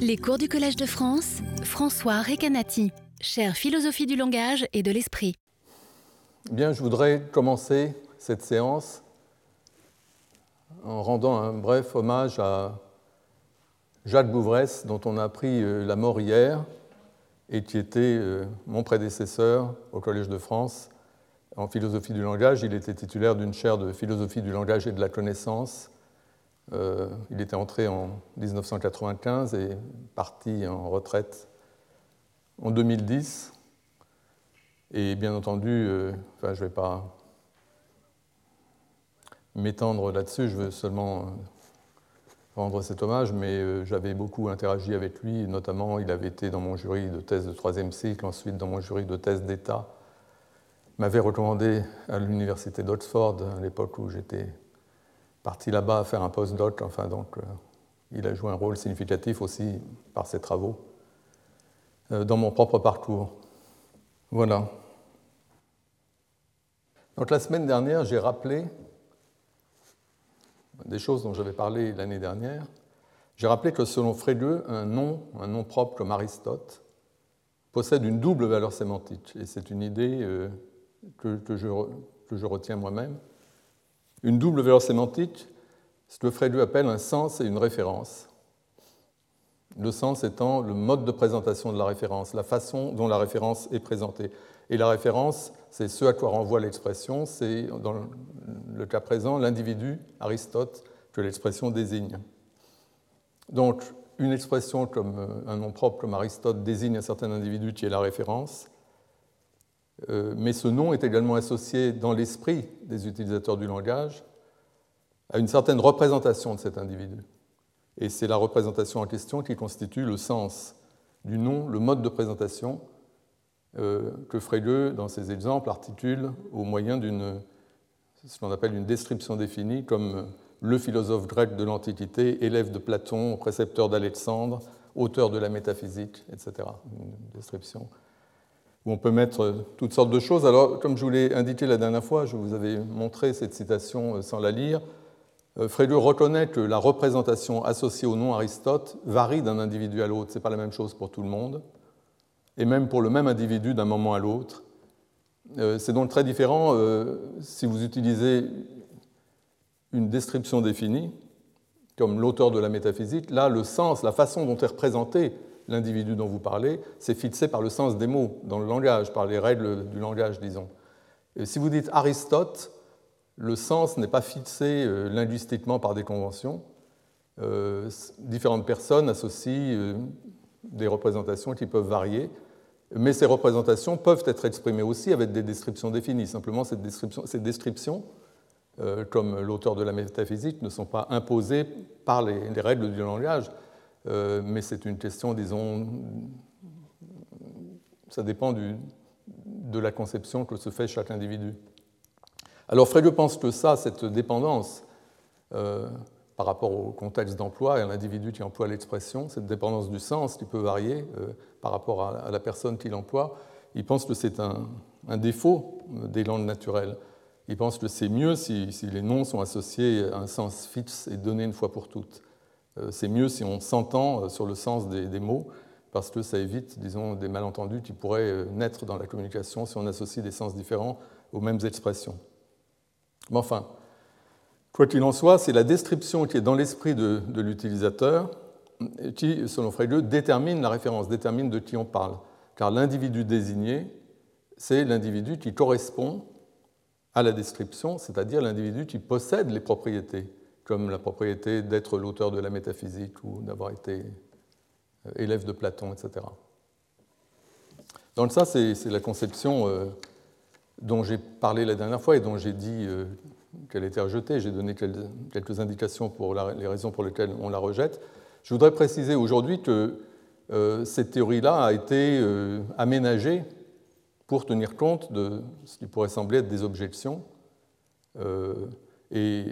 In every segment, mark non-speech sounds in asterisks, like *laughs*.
Les cours du Collège de France, François Recanati, chère philosophie du langage et de l'esprit. Bien, je voudrais commencer cette séance en rendant un bref hommage à Jacques Bouvresse, dont on a appris euh, la mort hier et qui était euh, mon prédécesseur au Collège de France en philosophie du langage. Il était titulaire d'une chaire de philosophie du langage et de la connaissance euh, il était entré en 1995 et parti en retraite en 2010. Et bien entendu, euh, enfin, je ne vais pas m'étendre là-dessus, je veux seulement euh, rendre cet hommage, mais j'avais beaucoup interagi avec lui, notamment il avait été dans mon jury de thèse de troisième cycle, ensuite dans mon jury de thèse d'État. M'avait recommandé à l'université d'Oxford, à l'époque où j'étais parti là-bas faire un post-doc. Enfin, donc, euh, il a joué un rôle significatif aussi par ses travaux euh, dans mon propre parcours. Voilà. Donc, la semaine dernière, j'ai rappelé des choses dont j'avais parlé l'année dernière. J'ai rappelé que selon Frege, un nom, un nom propre comme Aristote, possède une double valeur sémantique. Et c'est une idée euh, que, je, que je retiens moi-même une double valeur sémantique, ce que Frege appelle un sens et une référence. Le sens étant le mode de présentation de la référence, la façon dont la référence est présentée. Et la référence, c'est ce à quoi renvoie l'expression, c'est dans le cas présent l'individu, Aristote, que l'expression désigne. Donc, une expression comme euh, un nom propre comme Aristote désigne un certain individu qui est la référence, mais ce nom est également associé dans l'esprit des utilisateurs du langage à une certaine représentation de cet individu. Et c'est la représentation en question qui constitue le sens du nom, le mode de présentation euh, que Frege, dans ses exemples, articule au moyen d'une ce qu'on appelle une description définie, comme le philosophe grec de l'Antiquité, élève de Platon, précepteur d'Alexandre, auteur de la métaphysique, etc. Une description on peut mettre toutes sortes de choses. Alors, comme je vous l'ai indiqué la dernière fois, je vous avais montré cette citation euh, sans la lire. Euh, Frege reconnaît que la représentation associée au nom Aristote varie d'un individu à l'autre. Ce n'est pas la même chose pour tout le monde, et même pour le même individu d'un moment à l'autre. Euh, c'est donc très différent si vous utilisez une description définie, comme l'auteur de la métaphysique. Là, le sens, la façon dont est représenté l'individu dont vous parlez, c'est fixé par le sens des mots dans le langage, par les règles du langage, disons. Si vous dites Aristote, le sens n'est pas fixé euh, linguistiquement par des conventions. Euh, différentes personnes associent euh, des représentations qui peuvent varier, mais ces représentations peuvent être exprimées aussi avec des descriptions définies. Simplement, ces descriptions comme l'auteur de la métaphysique, ne sont pas imposées par les règles du langage, euh, mais c'est une question, disons, ça dépend de la conception que se fait chaque individu. Alors Frege pense que ça, cette dépendance euh, par rapport au contexte d'emploi et à l'individu qui emploie l'expression, cette dépendance du sens qui peut varier euh, par rapport à, la personne qui l'emploie, il pense que c'est un, défaut des langues naturelles. Il pense que c'est mieux si, si, les noms sont associés à un sens fixe et donné une fois pour toutes. Euh, c'est mieux si on s'entend euh, sur le sens des, mots, parce que ça évite, disons, des malentendus qui pourraient euh, naître dans la communication si on associe des sens différents aux mêmes expressions. Mais enfin, quoi qu'il en soit, c'est la description qui est dans l'esprit de, l'utilisateur qui, selon Frege, détermine la référence, détermine de qui on parle. Car l'individu désigné, c'est l'individu qui correspond à la description, c'est-à-dire l'individu qui possède les propriétés comme la propriété d'être l'auteur de la métaphysique ou d'avoir été euh, élève de Platon, etc. Donc ça, c'est la conception euh, dont j'ai parlé la dernière fois et dont j'ai dit euh, qu'elle était rejetée. J'ai donné quelques indications pour les raisons pour lesquelles on la rejette. Je voudrais préciser aujourd'hui que cette théorie-là a été aménagée pour tenir compte de ce qui pourrait sembler être des objections. et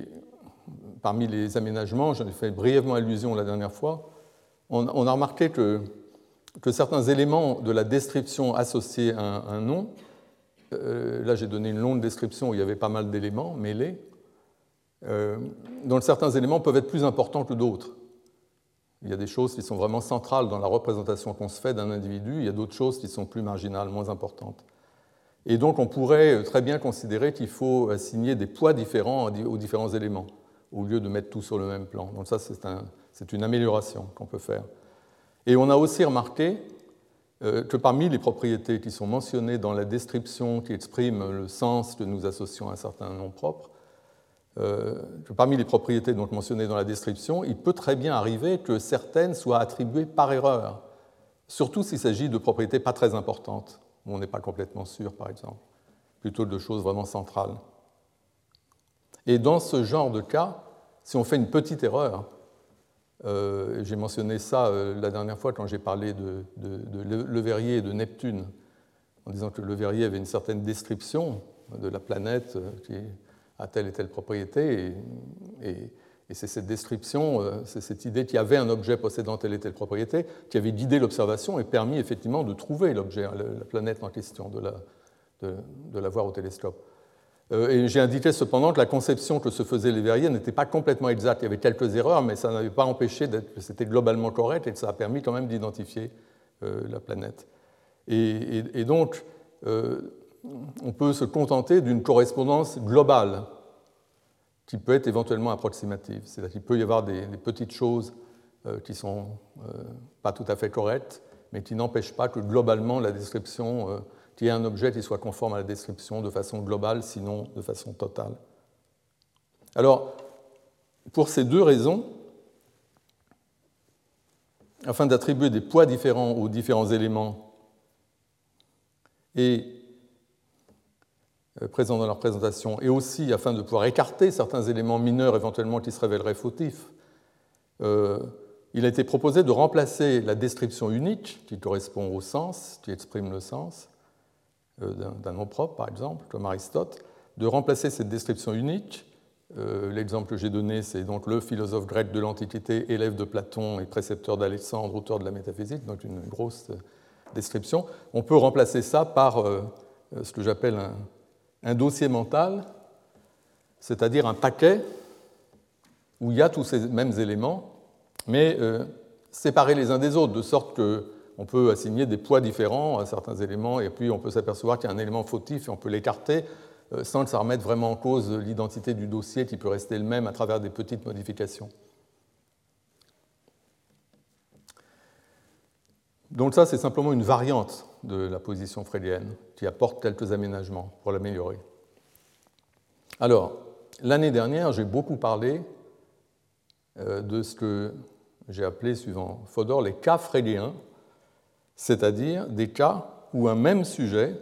parmi les aménagements, j'en ai fait brièvement allusion la dernière fois, on, a remarqué que, certains éléments de la description associés à un, nom, euh, là j'ai donné une longue description où il y avait pas mal d'éléments mêlés, euh, dont certains éléments peuvent être plus importants que d'autres. Il y a des choses qui sont vraiment centrales dans la représentation qu'on se fait d'un individu, il y a d'autres choses qui sont plus marginales, moins importantes. Et donc on pourrait très bien considérer qu'il faut assigner des poids différents aux différents éléments, au lieu de mettre tout sur le même plan. Donc ça, c'est une amélioration qu'on peut faire. Et on a aussi remarqué euh, que parmi les propriétés qui sont mentionnées dans la description qui exprime le sens que nous associons à un certain nom propre, euh, que parmi les propriétés donc mentionnées dans la description, il peut très bien arriver que certaines soient attribuées par erreur, surtout s'il s'agit de propriétés pas très importantes où on n'est pas complètement sûr, par exemple, plutôt de choses vraiment centrales. Et dans ce genre de cas, si on fait une petite erreur, euh, j'ai mentionné ça euh, la dernière fois quand j'ai parlé de, Le Verrier et de Neptune, en disant que Le Verrier avait une certaine description de la planète euh, qui a telle et telle propriété, et c'est cette description, c'est cette idée qu'il y avait un objet possédant telle et telle propriété qui avait guidé l'observation et permis effectivement de trouver l'objet, hein, la planète en question, de, la voir au télescope. Euh, j'ai indiqué cependant que la conception que se faisaient les verriers n'était pas complètement exacte. Il y avait quelques erreurs, mais ça n'avait pas empêché que c'était globalement correct et que ça a permis quand même d'identifier euh, la planète. Et, donc, on peut se contenter d'une correspondance globale qui peut être éventuellement approximative. C'est-à-dire qu'il peut y avoir des, petites choses euh, qui ne sont euh, pas tout à fait correctes, mais qui n'empêchent pas que globalement la description, euh, qu'il y ait un objet qui soit conforme à la description de façon globale, sinon de façon totale. Alors, pour ces deux raisons, afin d'attribuer des poids différents aux différents éléments euh, présents dans leur présentation, et aussi afin de pouvoir écarter certains éléments mineurs éventuellement qui se révéleraient fautifs, euh, il a été proposé de remplacer la description unique, qui correspond au sens, qui exprime le sens, d'un nom propre par exemple, comme Aristote, de remplacer cette description unique. L'exemple que j'ai donné, c'est donc le philosophe grec de l'Antiquité, élève de Platon et précepteur d'Alexandre, auteur de la métaphysique, donc une grosse description. On peut remplacer ça par ce que j'appelle un, dossier mental, c'est-à-dire un paquet où il y a tous ces mêmes éléments, mais euh, séparés les uns des autres, de sorte qu'on peut assigner des poids différents à certains éléments, et puis on peut s'apercevoir qu'il y a un élément fautif et on peut l'écarter euh, sans que ça remette vraiment en cause l'identité du dossier qui peut rester le même à travers des petites modifications. Donc ça, c'est simplement une variante de la position freudienne qui apporte quelques aménagements pour l'améliorer. Alors, l'année dernière, j'ai beaucoup parlé euh, de ce que j'ai appelé, suivant Fodor, les cas freudiens, c'est-à-dire des cas où un même sujet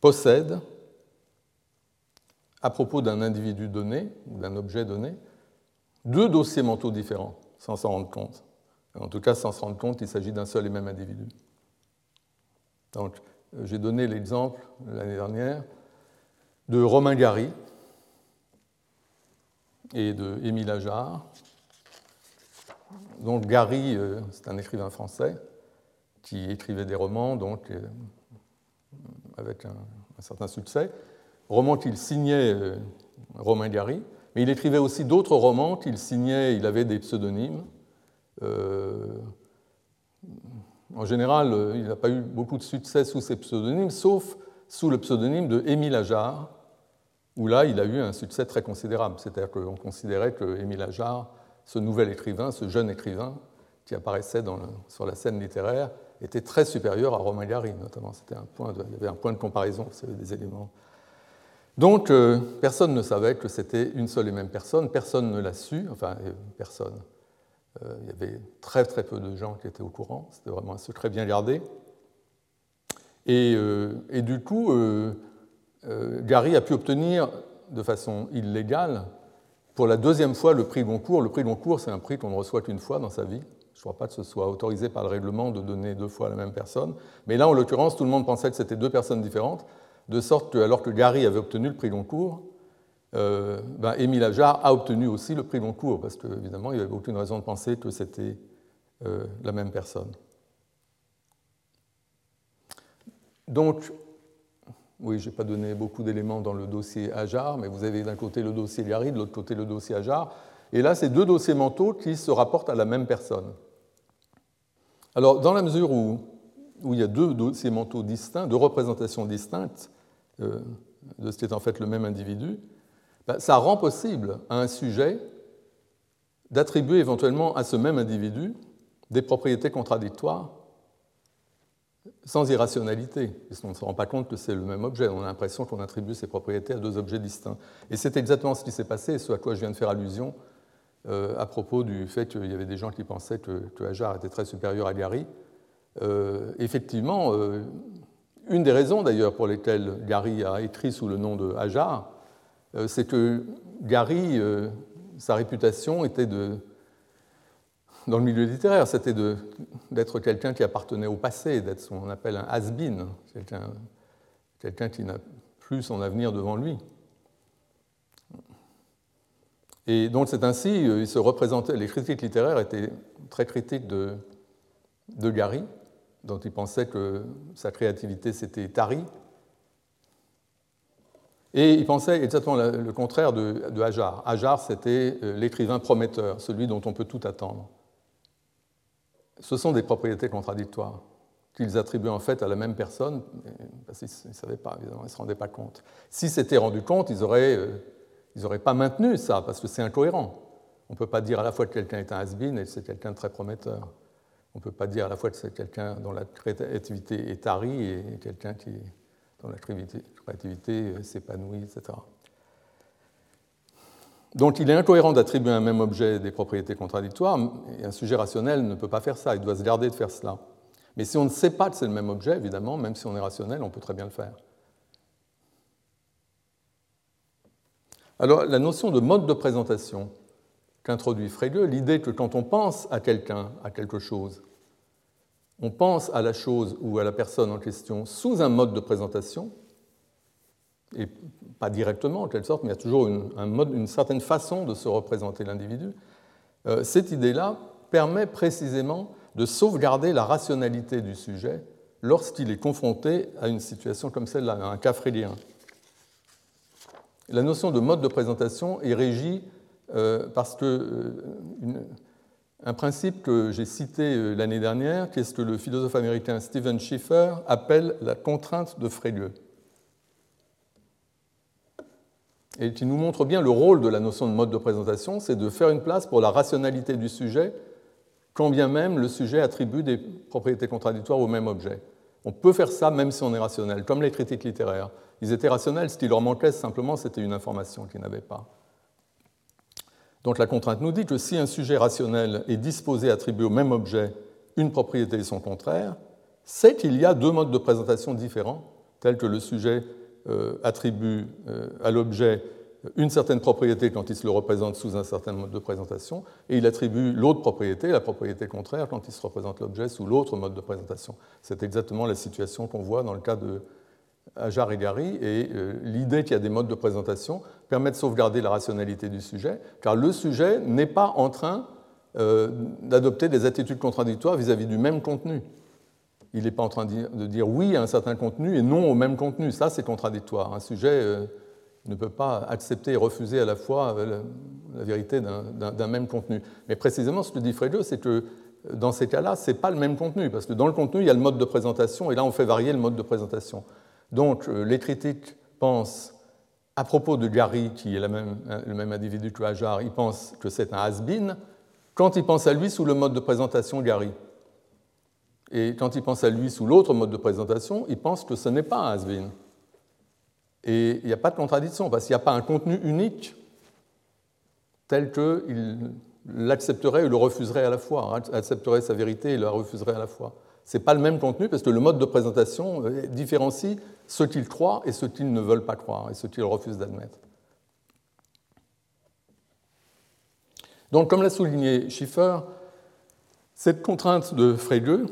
possède, à propos d'un individu donné ou d'un objet donné, deux dossiers mentaux différents, sans s'en rendre compte. En tout cas, sans se rendre compte qu'il s'agit d'un seul et même individu. Donc, euh, j'ai donné l'exemple l'année dernière de Romain Gary et de Émile Ajar. Donc Gary, euh, c'est un écrivain français qui écrivait des romans, donc euh, avec un, certain succès. Romans qu'il signait Romain Gary, mais il écrivait aussi d'autres romans qu'il signait, il avait des pseudonymes. En général, euh, il n'a pas eu beaucoup de succès sous ses pseudonymes, sauf sous le pseudonyme de Émile Ajar, où là, il a eu un succès très considérable. C'est-à-dire qu'on considérait que Émile Ajar, ce nouvel écrivain, ce jeune écrivain qui apparaissait sur la scène littéraire, était très supérieur à Romain Gary, notamment. C'était un point il y avait un point de comparaison, des éléments. Donc, euh, personne ne savait que c'était une seule et même personne, personne ne l'a su, enfin, euh, personne. Euh, il y avait très très peu de gens qui étaient au courant, c'était vraiment un secret bien gardé. Et, euh, du coup, Gary a pu obtenir de façon illégale pour la deuxième fois le prix Goncourt. Le prix Goncourt, c'est un prix qu'on ne reçoit qu'une fois dans sa vie. Je ne crois pas que ce soit autorisé par le règlement de donner deux fois la même personne. Mais là, en l'occurrence, tout le monde pensait que c'était deux personnes différentes, de sorte que, alors que Gary avait obtenu le prix Goncourt, euh, ben, Émile Ajar a obtenu aussi le prix Goncourt, parce qu'évidemment, il n'y avait aucune raison de penser que c'était euh, la même personne. Donc, oui, je n'ai pas donné beaucoup d'éléments dans le dossier Ajar, mais vous avez d'un côté le dossier Gary, de l'autre côté le dossier Ajar. Et là, c'est deux dossiers mentaux qui se rapportent à la même personne. Alors, dans la mesure où, il y a deux dossiers mentaux distincts, deux représentations distinctes euh, de ce qui est en fait le même individu, ben, ça rend possible à un sujet d'attribuer éventuellement à ce même individu des propriétés contradictoires sans irrationalité, puisqu'on ne se rend pas compte que c'est le même objet. On a l'impression qu'on attribue ces propriétés à deux objets distincts. Et c'est exactement ce qui s'est passé, et ce à quoi je viens de faire allusion à propos du fait qu'il y avait des gens qui pensaient que, que Hajar était très supérieur à Gary. Euh, effectivement, euh, une des raisons d'ailleurs pour lesquelles Gary a écrit sous le nom de Hajar, c'est que Gary, sa réputation était de, dans le milieu littéraire, c'était d'être quelqu'un qui appartenait au passé, d'être ce qu'on appelle un has-been, quelqu'un qui n'a plus son avenir devant lui. Et donc c'est ainsi, euh, les critiques littéraires étaient très critiques de, Gary, dont ils pensaient que sa créativité s'était tarie. Et ils pensaient exactement le contraire de, Hajar. Hajar, c'était euh, l'écrivain prometteur, celui dont on peut tout attendre. Ce sont des propriétés contradictoires qu'ils attribuaient en fait à la même personne, parce qu'ils ne savaient pas, évidemment, ils ne se rendaient pas compte. S'ils s'étaient rendus compte, ils n'auraient euh, pas maintenu ça, parce que c'est incohérent. On ne peut pas dire à la fois que quelqu'un est un has-been et que c'est quelqu'un de très prometteur. On ne peut pas dire à la fois que c'est quelqu'un dont la créativité est tarie et quelqu'un qui, dont la créativité s'épanouit, etc. Donc il est incohérent d'attribuer à un même objet des propriétés contradictoires, et un sujet rationnel ne peut pas faire ça, il doit se garder de faire cela. Mais si on ne sait pas que c'est le même objet, évidemment, même si on est rationnel, on peut très bien le faire. Alors la notion de mode de présentation qu'introduit Frege, l'idée que quand on pense à quelqu'un, à quelque chose, on pense à la chose ou à la personne en question sous un mode de présentation, et pas directement en quelque sorte, mais il y a toujours une, certaine façon de se représenter l'individu, euh, cette idée-là permet précisément de sauvegarder la rationalité du sujet lorsqu'il est confronté à une situation comme celle-là, un cas frélien. La notion de mode de présentation est régie euh, parce que euh, un principe que j'ai cité l'année dernière, qui est ce que le philosophe américain Stephen Schiffer appelle la contrainte de Frege. et qui nous montre bien le rôle de la notion de mode de présentation, c'est de faire une place pour la rationalité du sujet, quand bien même le sujet attribue des propriétés contradictoires au même objet. On peut faire ça même si on est rationnel, comme les critiques littéraires. Ils étaient rationnels, ce qui leur manquait simplement, c'était une information qu'ils n'avaient pas. Donc la contrainte nous dit que si un sujet rationnel est disposé à attribuer au même objet une propriété et son contraire, c'est qu'il y a deux modes de présentation différents, tels que le sujet euh, attribue euh, à l'objet une certaine propriété quand il se le représente sous un certain mode de présentation, et il attribue l'autre propriété, la propriété contraire, quand il se représente l'objet sous l'autre mode de présentation. C'est exactement la situation qu'on voit dans le cas de Hajar et Gary, et euh, l'idée qu'il y a des modes de présentation permet de sauvegarder la rationalité du sujet, car le sujet n'est pas en train d'adopter des attitudes contradictoires vis à -vis du même contenu il n'est pas en train de dire oui à un certain contenu et non au même contenu. Ça, c'est contradictoire. Un sujet euh, ne peut pas accepter et refuser à la fois euh, la, vérité d'un même contenu. Mais précisément, ce que dit Frege, c'est que euh, dans ces cas-là, ce n'est pas le même contenu, parce que dans le contenu, il y a le mode de présentation, et là, on fait varier le mode de présentation. Donc, les critiques pensent, à propos de Gary, qui est même, le même individu que Hajar, ils pensent que c'est un has-been, quand ils pensent à lui sous le mode de présentation Gary. Et quand il pense à lui sous l'autre mode de présentation, il pense que ce n'est pas un has Et il n'y a pas de contradiction, parce qu'il n'y a pas un contenu unique tel qu'il l'accepterait ou le refuserait à la fois, accepterait sa vérité et la refuserait à la fois. N'est pas le même contenu, parce que le mode de présentation euh, différencie ce qu'ils croient et ce qu'ils ne veulent pas croire, et ce qu'ils refusent d'admettre. Donc, comme l'a souligné Schiffer, cette contrainte de Frege,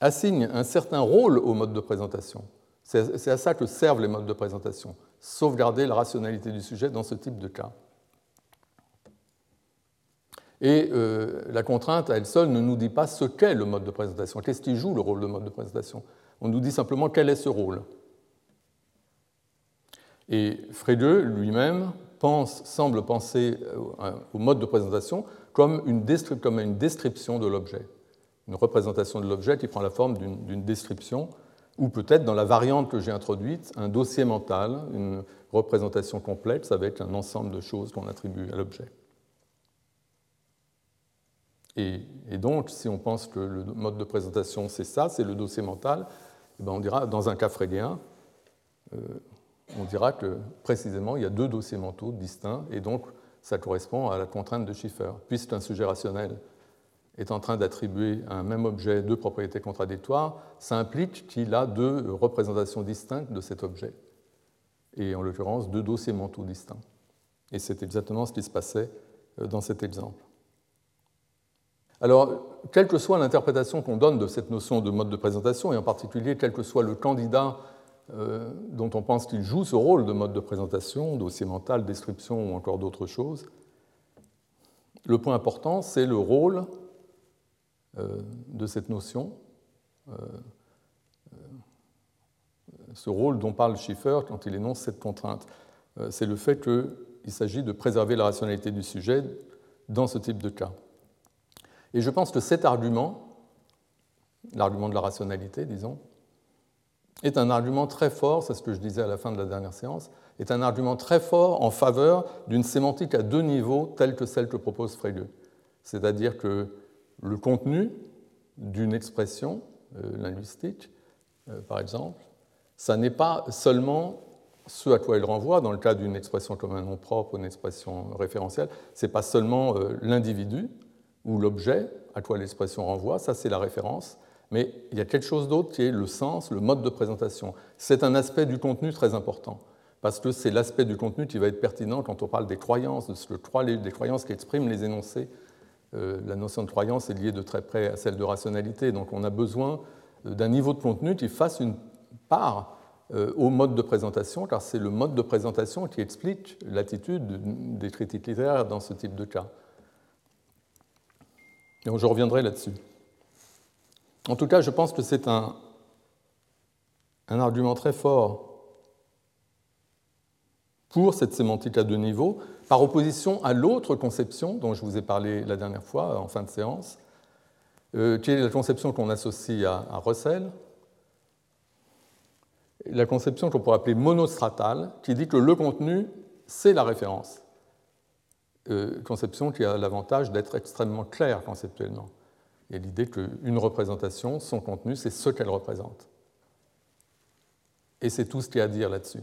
assigne un certain rôle au mode de présentation. C'est à ça que servent les modes de présentation, sauvegarder la rationalité du sujet dans ce type de cas. Et euh, la contrainte à elle seule ne nous dit pas ce qu'est le mode de présentation, qu'est-ce qui joue le rôle de mode de présentation? On nous dit simplement quel est ce rôle. Et Frege lui-même pense, semble penser au mode de présentation comme une, comme une description de l'objet, une représentation de l'objet qui prend la forme d'une description, ou peut-être dans la variante que j'ai introduite, un dossier mental, une représentation va être un ensemble de choses qu'on attribue à l'objet. Et, donc, si on pense que le mode de présentation, c'est ça, c'est le dossier mental, eh ben, on dira, dans un cas freudien, euh, on dira que précisément, il y a deux dossiers mentaux distincts, et donc ça correspond à la contrainte de Schiffer. Puisqu'un sujet rationnel est en train d'attribuer à un même objet deux propriétés contradictoires, ça implique qu'il a deux représentations distinctes de cet objet, et en l'occurrence deux dossiers mentaux distincts. Et c'est exactement ce qui se passait euh, dans cet exemple. Alors, quelle que soit l'interprétation qu'on donne de cette notion de mode de présentation, et en particulier quel que soit le candidat euh, dont on pense qu'il joue ce rôle de mode de présentation, dossier mental, description ou encore d'autres choses, le point important, c'est le rôle euh, de cette notion, euh, ce rôle dont parle Schiffer quand il énonce cette contrainte. c'est le fait qu'il s'agit de préserver la rationalité du sujet dans ce type de cas. Et je pense que cet argument, l'argument de la rationalité, disons, est un argument très fort, c'est ce que je disais à la fin de la dernière séance, est un argument très fort en faveur d'une sémantique à deux niveaux telle que celle que propose Frege. C'est-à-dire que le contenu d'une expression euh, linguistique, euh, par exemple, ça n'est pas seulement ce à quoi elle renvoie, dans le cas d'une expression comme un nom propre ou une expression référentielle, ce n'est pas seulement euh, l'individu, ou l'objet à quoi l'expression renvoie, ça c'est la référence, mais il y a quelque chose d'autre qui est le sens, le mode de présentation. C'est un aspect du contenu très important, parce que c'est l'aspect du contenu qui va être pertinent quand on parle des croyances, de ce que des croyances qui expriment les énoncés. Euh, la notion de croyance est liée de très près à celle de rationalité, donc on a besoin euh, d'un niveau de contenu qui fasse une part euh, au mode de présentation, car c'est le mode de présentation qui explique l'attitude des critiques littéraires dans ce type de cas. Je reviendrai là-dessus. En tout cas, je pense que c'est un, un argument très fort pour cette sémantique à deux niveaux, par opposition à l'autre conception dont je vous ai parlé la dernière fois en fin de séance, euh, qui est la conception qu'on associe à, à, Russell, la conception qu'on pourrait appeler monostratale, qui dit que le contenu, c'est la référence. Euh, conception qui a l'avantage d'être extrêmement claire conceptuellement. A l'idée qu'une représentation, son contenu, c'est ce qu'elle représente. Et c'est tout ce qu'il y a à dire là-dessus.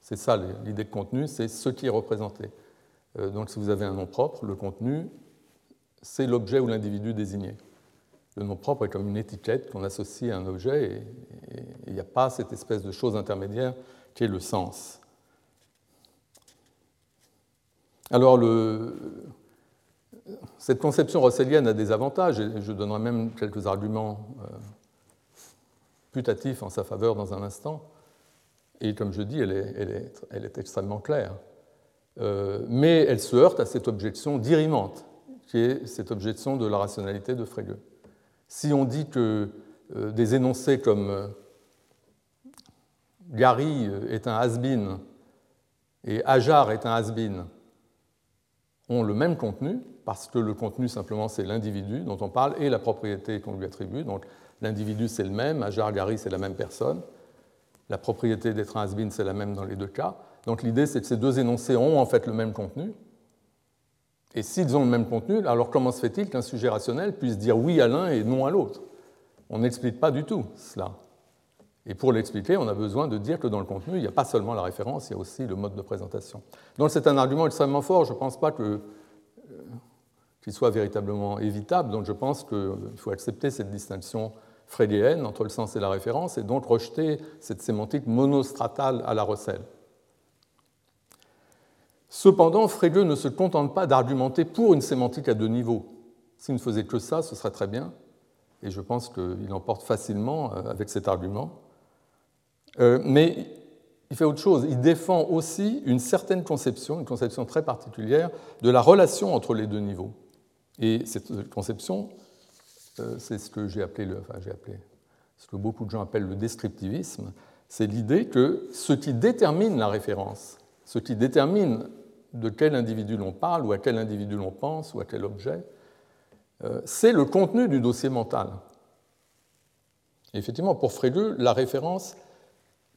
C'est ça l'idée de contenu, c'est ce qui est représenté. Euh, donc si vous avez un nom propre, le contenu, c'est l'objet ou l'individu désigné. Le nom propre est comme une étiquette qu'on associe à un objet et il n'y a pas cette espèce de chose intermédiaire qui est le sens. Alors, cette conception russellienne a des avantages, et je donnerai même quelques arguments euh, putatifs en sa faveur dans un instant. Et comme je dis, elle est, extrêmement claire. Euh, mais elle se heurte à cette objection dirimante, qui est cette objection de la rationalité de Frege. Si on dit que euh, des énoncés comme Gary est un has-been et Ajar est un has-been ont le même contenu, parce que le contenu simplement c'est l'individu dont on parle et la propriété qu'on lui attribue. Donc l'individu c'est le même, Ajar Gary c'est la même personne, la propriété d'être un has c'est la même dans les deux cas. Donc l'idée c'est que ces deux énoncés ont en fait le même contenu. Et s'ils ont le même contenu, alors comment se fait-il qu'un sujet rationnel puisse dire oui à l'un et non à l'autre? On n'explique pas du tout cela. Et pour l'expliquer, on a besoin de dire que dans le contenu, il n'y a pas seulement la référence, il y a aussi le mode de présentation. Donc c'est un argument extrêmement fort, je ne pense pas euh, qu'il soit véritablement évitable, donc je pense qu'il faut accepter cette distinction freudienne entre le sens et la référence, et donc rejeter cette sémantique monostratale à la recelle. Cependant, Frege ne se contente pas d'argumenter pour une sémantique à deux niveaux. S'il ne faisait que ça, ce serait très bien, et je pense qu'il emporte facilement euh, avec cet argument. Euh, mais il fait autre chose. Il défend aussi une certaine conception, une conception très particulière, de la relation entre les deux niveaux. Et cette conception, euh, c'est ce que j'ai appelé, enfin, j'ai appelé, ce que beaucoup de gens appellent le descriptivisme. C'est l'idée que ce qui détermine la référence, ce qui détermine de quel individu l'on parle, ou à quel individu l'on pense, ou à quel objet, euh, c'est le contenu du dossier mental. effectivement, pour Frege, la référence,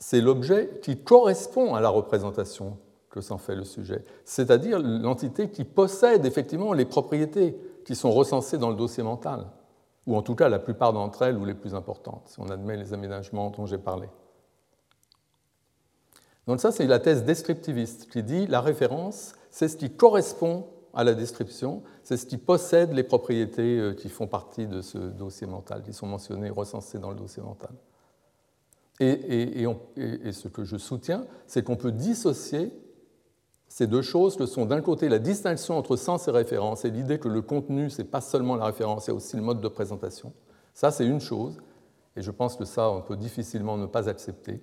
c'est l'objet qui correspond à la représentation que s'en fait le sujet, c'est-à-dire l'entité qui possède effectivement les propriétés qui sont recensées dans le dossier mental, ou en tout cas la plupart d'entre elles ou les plus importantes, si on admet les aménagements dont j'ai parlé. Donc ça, c'est la thèse descriptiviste qui dit la référence, c'est ce qui correspond à la description, c'est ce qui possède les propriétés euh, qui font partie de ce dossier mental, qui sont mentionnées, recensées dans le dossier mental. Et, ce que je soutiens, c'est qu'on peut dissocier ces deux choses que sont d'un côté la distinction entre sens et référence et l'idée que le contenu, ce n'est pas seulement la référence, a aussi le mode de présentation. Ça, c'est une chose, et je pense que ça, on peut difficilement ne pas accepter.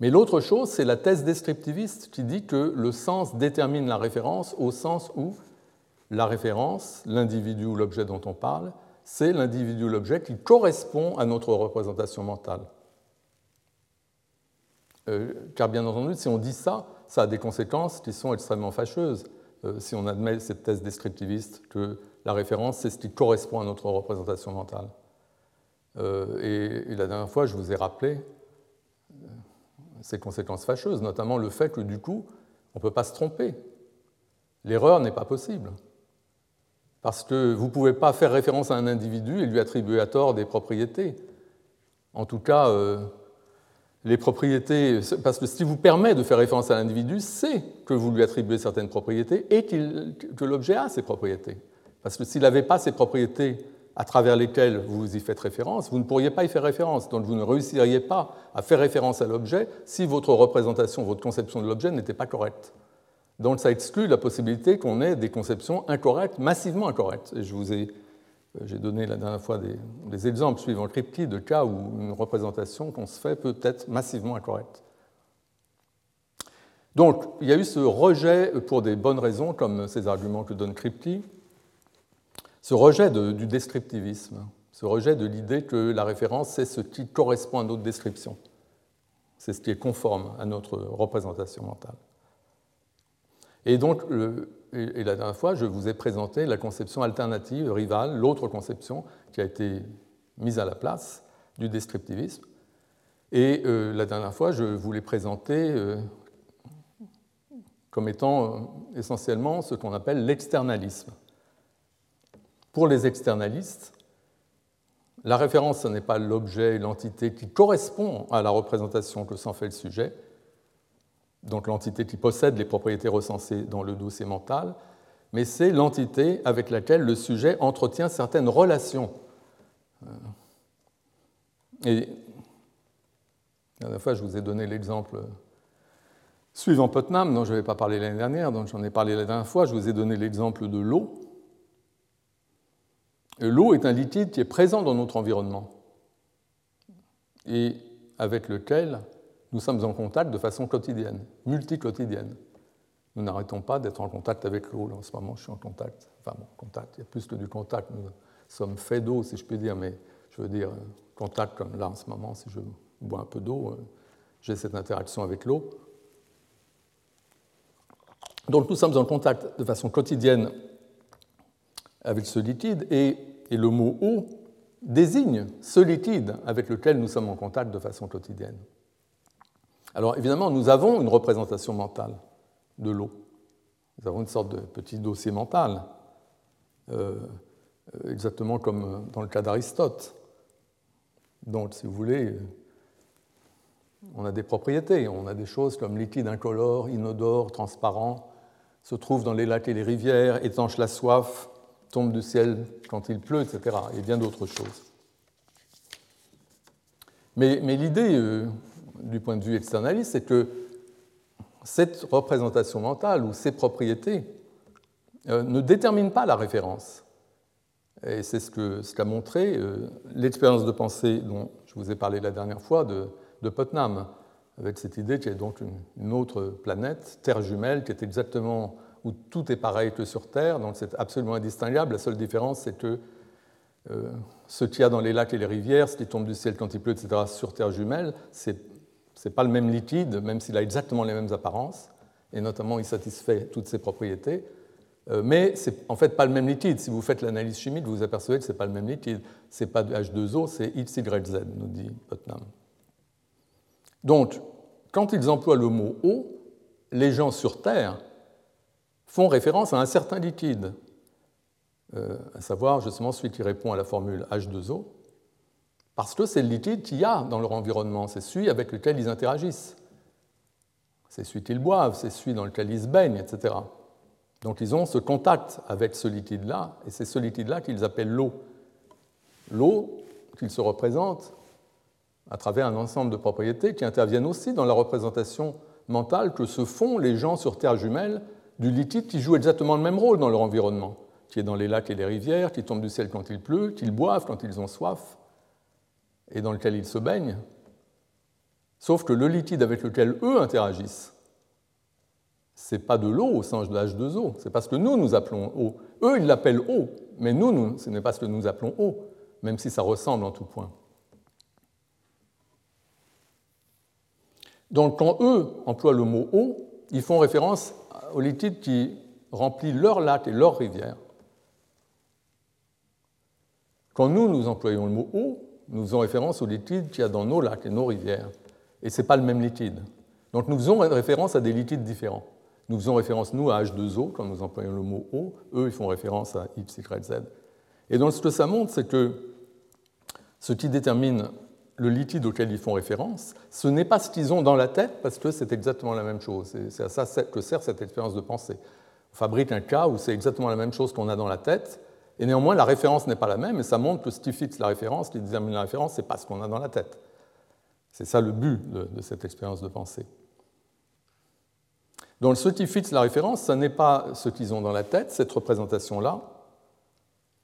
Mais l'autre chose, c'est la thèse descriptiviste qui dit que le sens détermine la référence au sens où la référence, l'individu ou l'objet dont on parle, c'est l'individu ou l'objet qui correspond à notre représentation mentale. Euh, car bien entendu, si on dit ça, ça a des conséquences qui sont extrêmement fâcheuses. Euh, si on admet cette thèse descriptiviste que la référence, c'est ce qui correspond à notre représentation mentale. Euh, et, la dernière fois, je vous ai rappelé ces conséquences fâcheuses, notamment le fait que du coup, on ne peut pas se tromper. L'erreur n'est pas possible. Parce que vous ne pouvez pas faire référence à un individu et lui attribuer à tort des propriétés. En tout cas, euh, les propriétés, parce que ce qui vous permet de faire référence à l'individu, c'est que vous lui attribuez certaines propriétés et que l'objet a ces propriétés. Parce que s'il n'avait pas ces propriétés à travers lesquelles vous y faites référence, vous ne pourriez pas y faire référence. Donc vous ne réussiriez pas à faire référence à l'objet si votre représentation, votre conception de l'objet n'était pas correcte. Donc ça exclut la possibilité qu'on ait des conceptions incorrectes, massivement incorrectes. Et je vous ai, euh, j'ai donné la dernière fois des, exemples suivant Kripke de cas où une représentation qu'on se fait peut être massivement incorrecte. Donc il y a eu ce rejet pour des bonnes raisons, comme ces arguments que donne Kripke, ce rejet du descriptivisme, ce rejet de l'idée que la référence, c'est ce qui correspond à notre description, c'est ce qui est conforme à notre représentation mentale. Et donc, la dernière fois, je vous ai présenté la conception alternative, rivale, l'autre conception qui a été mise à la place du descriptivisme. Et euh, la dernière fois, je vous l'ai présenté euh, comme étant euh, essentiellement ce qu'on appelle l'externalisme. Pour les externalistes, la référence, ce n'est pas l'objet, l'entité qui correspond à la représentation que s'en fait le sujet, donc l'entité qui possède les propriétés recensées dans le dossier mental, mais c'est l'entité avec laquelle le sujet entretient certaines relations. Euh, et la dernière fois, je vous ai donné l'exemple suivant Putnam, dont je n'avais pas parlé l'année dernière, dont j'en ai parlé la dernière fois, je vous ai donné l'exemple de l'eau. L'eau est un liquide qui est présent dans notre environnement et avec lequel nous sommes en contact de façon quotidienne, multi-quotidienne. Nous n'arrêtons pas d'être en contact avec l'eau. En ce moment, je suis en contact. Enfin, bon, contact, il y a plus que du contact. Nous sommes faits d'eau, si je puis dire, mais je veux dire, contact comme là en ce moment, si je bois un peu d'eau, euh, j'ai cette interaction avec l'eau. Donc nous sommes en contact de façon quotidienne avec ce liquide et et le mot eau désigne ce liquide avec lequel nous sommes en contact de façon quotidienne. Alors évidemment, nous avons une représentation mentale de l'eau. Nous avons une sorte de petit dossier mental, euh, exactement comme dans le cas d'Aristote. Donc, si vous voulez, on a des propriétés, on a des choses comme liquide incolore, inodore, transparent, se trouve dans les lacs et les rivières, étanche la soif, tombe du ciel quand il pleut, etc. Et bien d'autres choses. Mais, l'idée, euh, du point de vue externaliste, c'est que cette représentation mentale ou ces propriétés euh, ne déterminent pas la référence. Et c'est ce qu'a ce montré euh, l'expérience de pensée dont je vous ai parlé la dernière fois de, de Putnam, avec cette idée qu'il y a donc une, autre planète, Terre jumelle, qui est exactement où tout est pareil que sur Terre, donc c'est absolument indistinguable. La seule différence, c'est que euh, ce qu'il y a dans les lacs et les rivières, ce qui tombe du ciel quand il pleut, etc., sur Terre jumelle, ce n'est pas le même liquide, même s'il a exactement les mêmes apparences, et notamment il satisfait toutes ces propriétés. Euh, mais ce n'est en fait pas le même liquide. Si vous faites l'analyse chimique, vous vous apercevez que ce n'est pas le même liquide. Ce n'est pas H2O, c'est XYZ, nous dit Putnam. Donc, quand ils emploient le mot eau, les gens sur Terre font référence à un certain liquide, euh, à savoir justement celui qui répond à la formule H2O, parce que c'est le liquide qu'il y a dans leur environnement, c'est celui avec lequel ils interagissent. C'est celui qu'ils boivent, c'est celui dans lequel ils se baignent, etc. Donc ils ont ce contact avec ce liquide-là, et c'est ce liquide-là qu'ils appellent l'eau. L'eau qu'ils se représentent à travers un ensemble de propriétés qui interviennent aussi dans la représentation mentale que se font les gens sur Terre jumelle du liquide qui joue exactement le même rôle dans leur environnement, qui est dans les lacs et les rivières, qui tombe du ciel quand il pleut, qu'ils boivent quand ils ont soif, et dans lequel ils se baignent. Sauf que le liquide avec lequel eux interagissent, c'est pas de l'eau au sens de H2O, c'est parce que nous, nous appelons eau. Eux, ils l'appellent eau, mais nous, nous ce n'est pas ce que nous appelons eau, même si ça ressemble en tout point. Donc quand eux emploient le mot eau, ils font référence au liquide qui remplit leurs lacs et leurs rivières. Quand nous, nous employons le mot eau, nous faisons référence au liquide qu'il y a dans nos lacs et nos rivières. Et ce n'est pas le même liquide. Donc nous faisons référence à des liquides différents. Nous faisons référence, nous, à H2O, quand nous employons le mot eau. Eux, ils font référence à YZ. Et donc ce que ça montre, c'est que ce qui détermine le liquide auquel ils font référence, ce n'est pas ce qu'ils ont dans la tête, parce que c'est exactement la même chose. C'est à ça que sert cette expérience de pensée. On fabrique un cas où c'est exactement la même chose qu'on a dans la tête, et néanmoins la référence n'est pas la même, et ça montre que ce qui fixe la référence, ce qui détermine la référence, c'est pas ce qu'on a dans la tête. C'est ça le but de, cette expérience de pensée. Donc ce qui fixe la référence, ce n'est pas ce qu'ils ont dans la tête, cette représentation-là,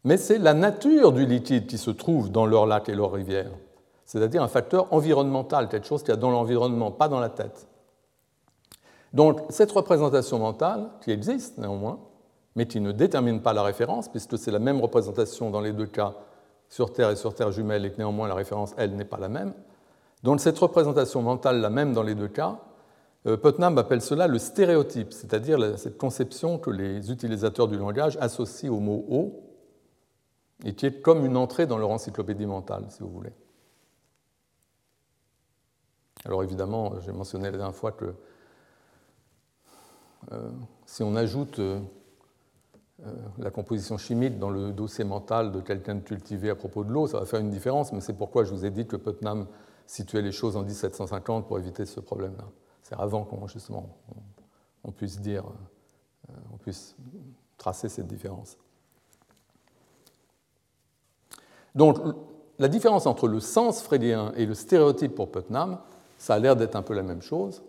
mais c'est la nature du liquide qui se trouve dans leur lac et leur rivière c'est-à-dire un facteur environnemental, quelque chose qui a dans l'environnement, pas dans la tête. Donc cette représentation mentale, qui existe néanmoins, mais qui ne détermine pas la référence, puisque c'est la même représentation dans les deux cas, sur Terre et sur Terre jumelle, et que néanmoins la référence, elle, n'est pas la même. Donc cette représentation mentale, la même dans les deux cas, euh, Putnam appelle cela le stéréotype, c'est-à-dire cette conception que les utilisateurs du langage associent au mot eau, et qui est comme une entrée dans leur encyclopédie mentale, si vous voulez. Alors évidemment, j'ai mentionné la dernière fois que euh, si on ajoute euh, la composition chimique dans le dossier mental de quelqu'un de cultivé à propos de l'eau, ça va faire une différence, mais c'est pourquoi je vous ai dit que Putnam situait les choses en 1750 pour éviter ce problème-là. C'est avant qu'on justement on puisse dire, on puisse tracer cette différence. Donc la différence entre le sens frédien et le stéréotype pour Putnam, ça a l'air d'être un peu la même chose.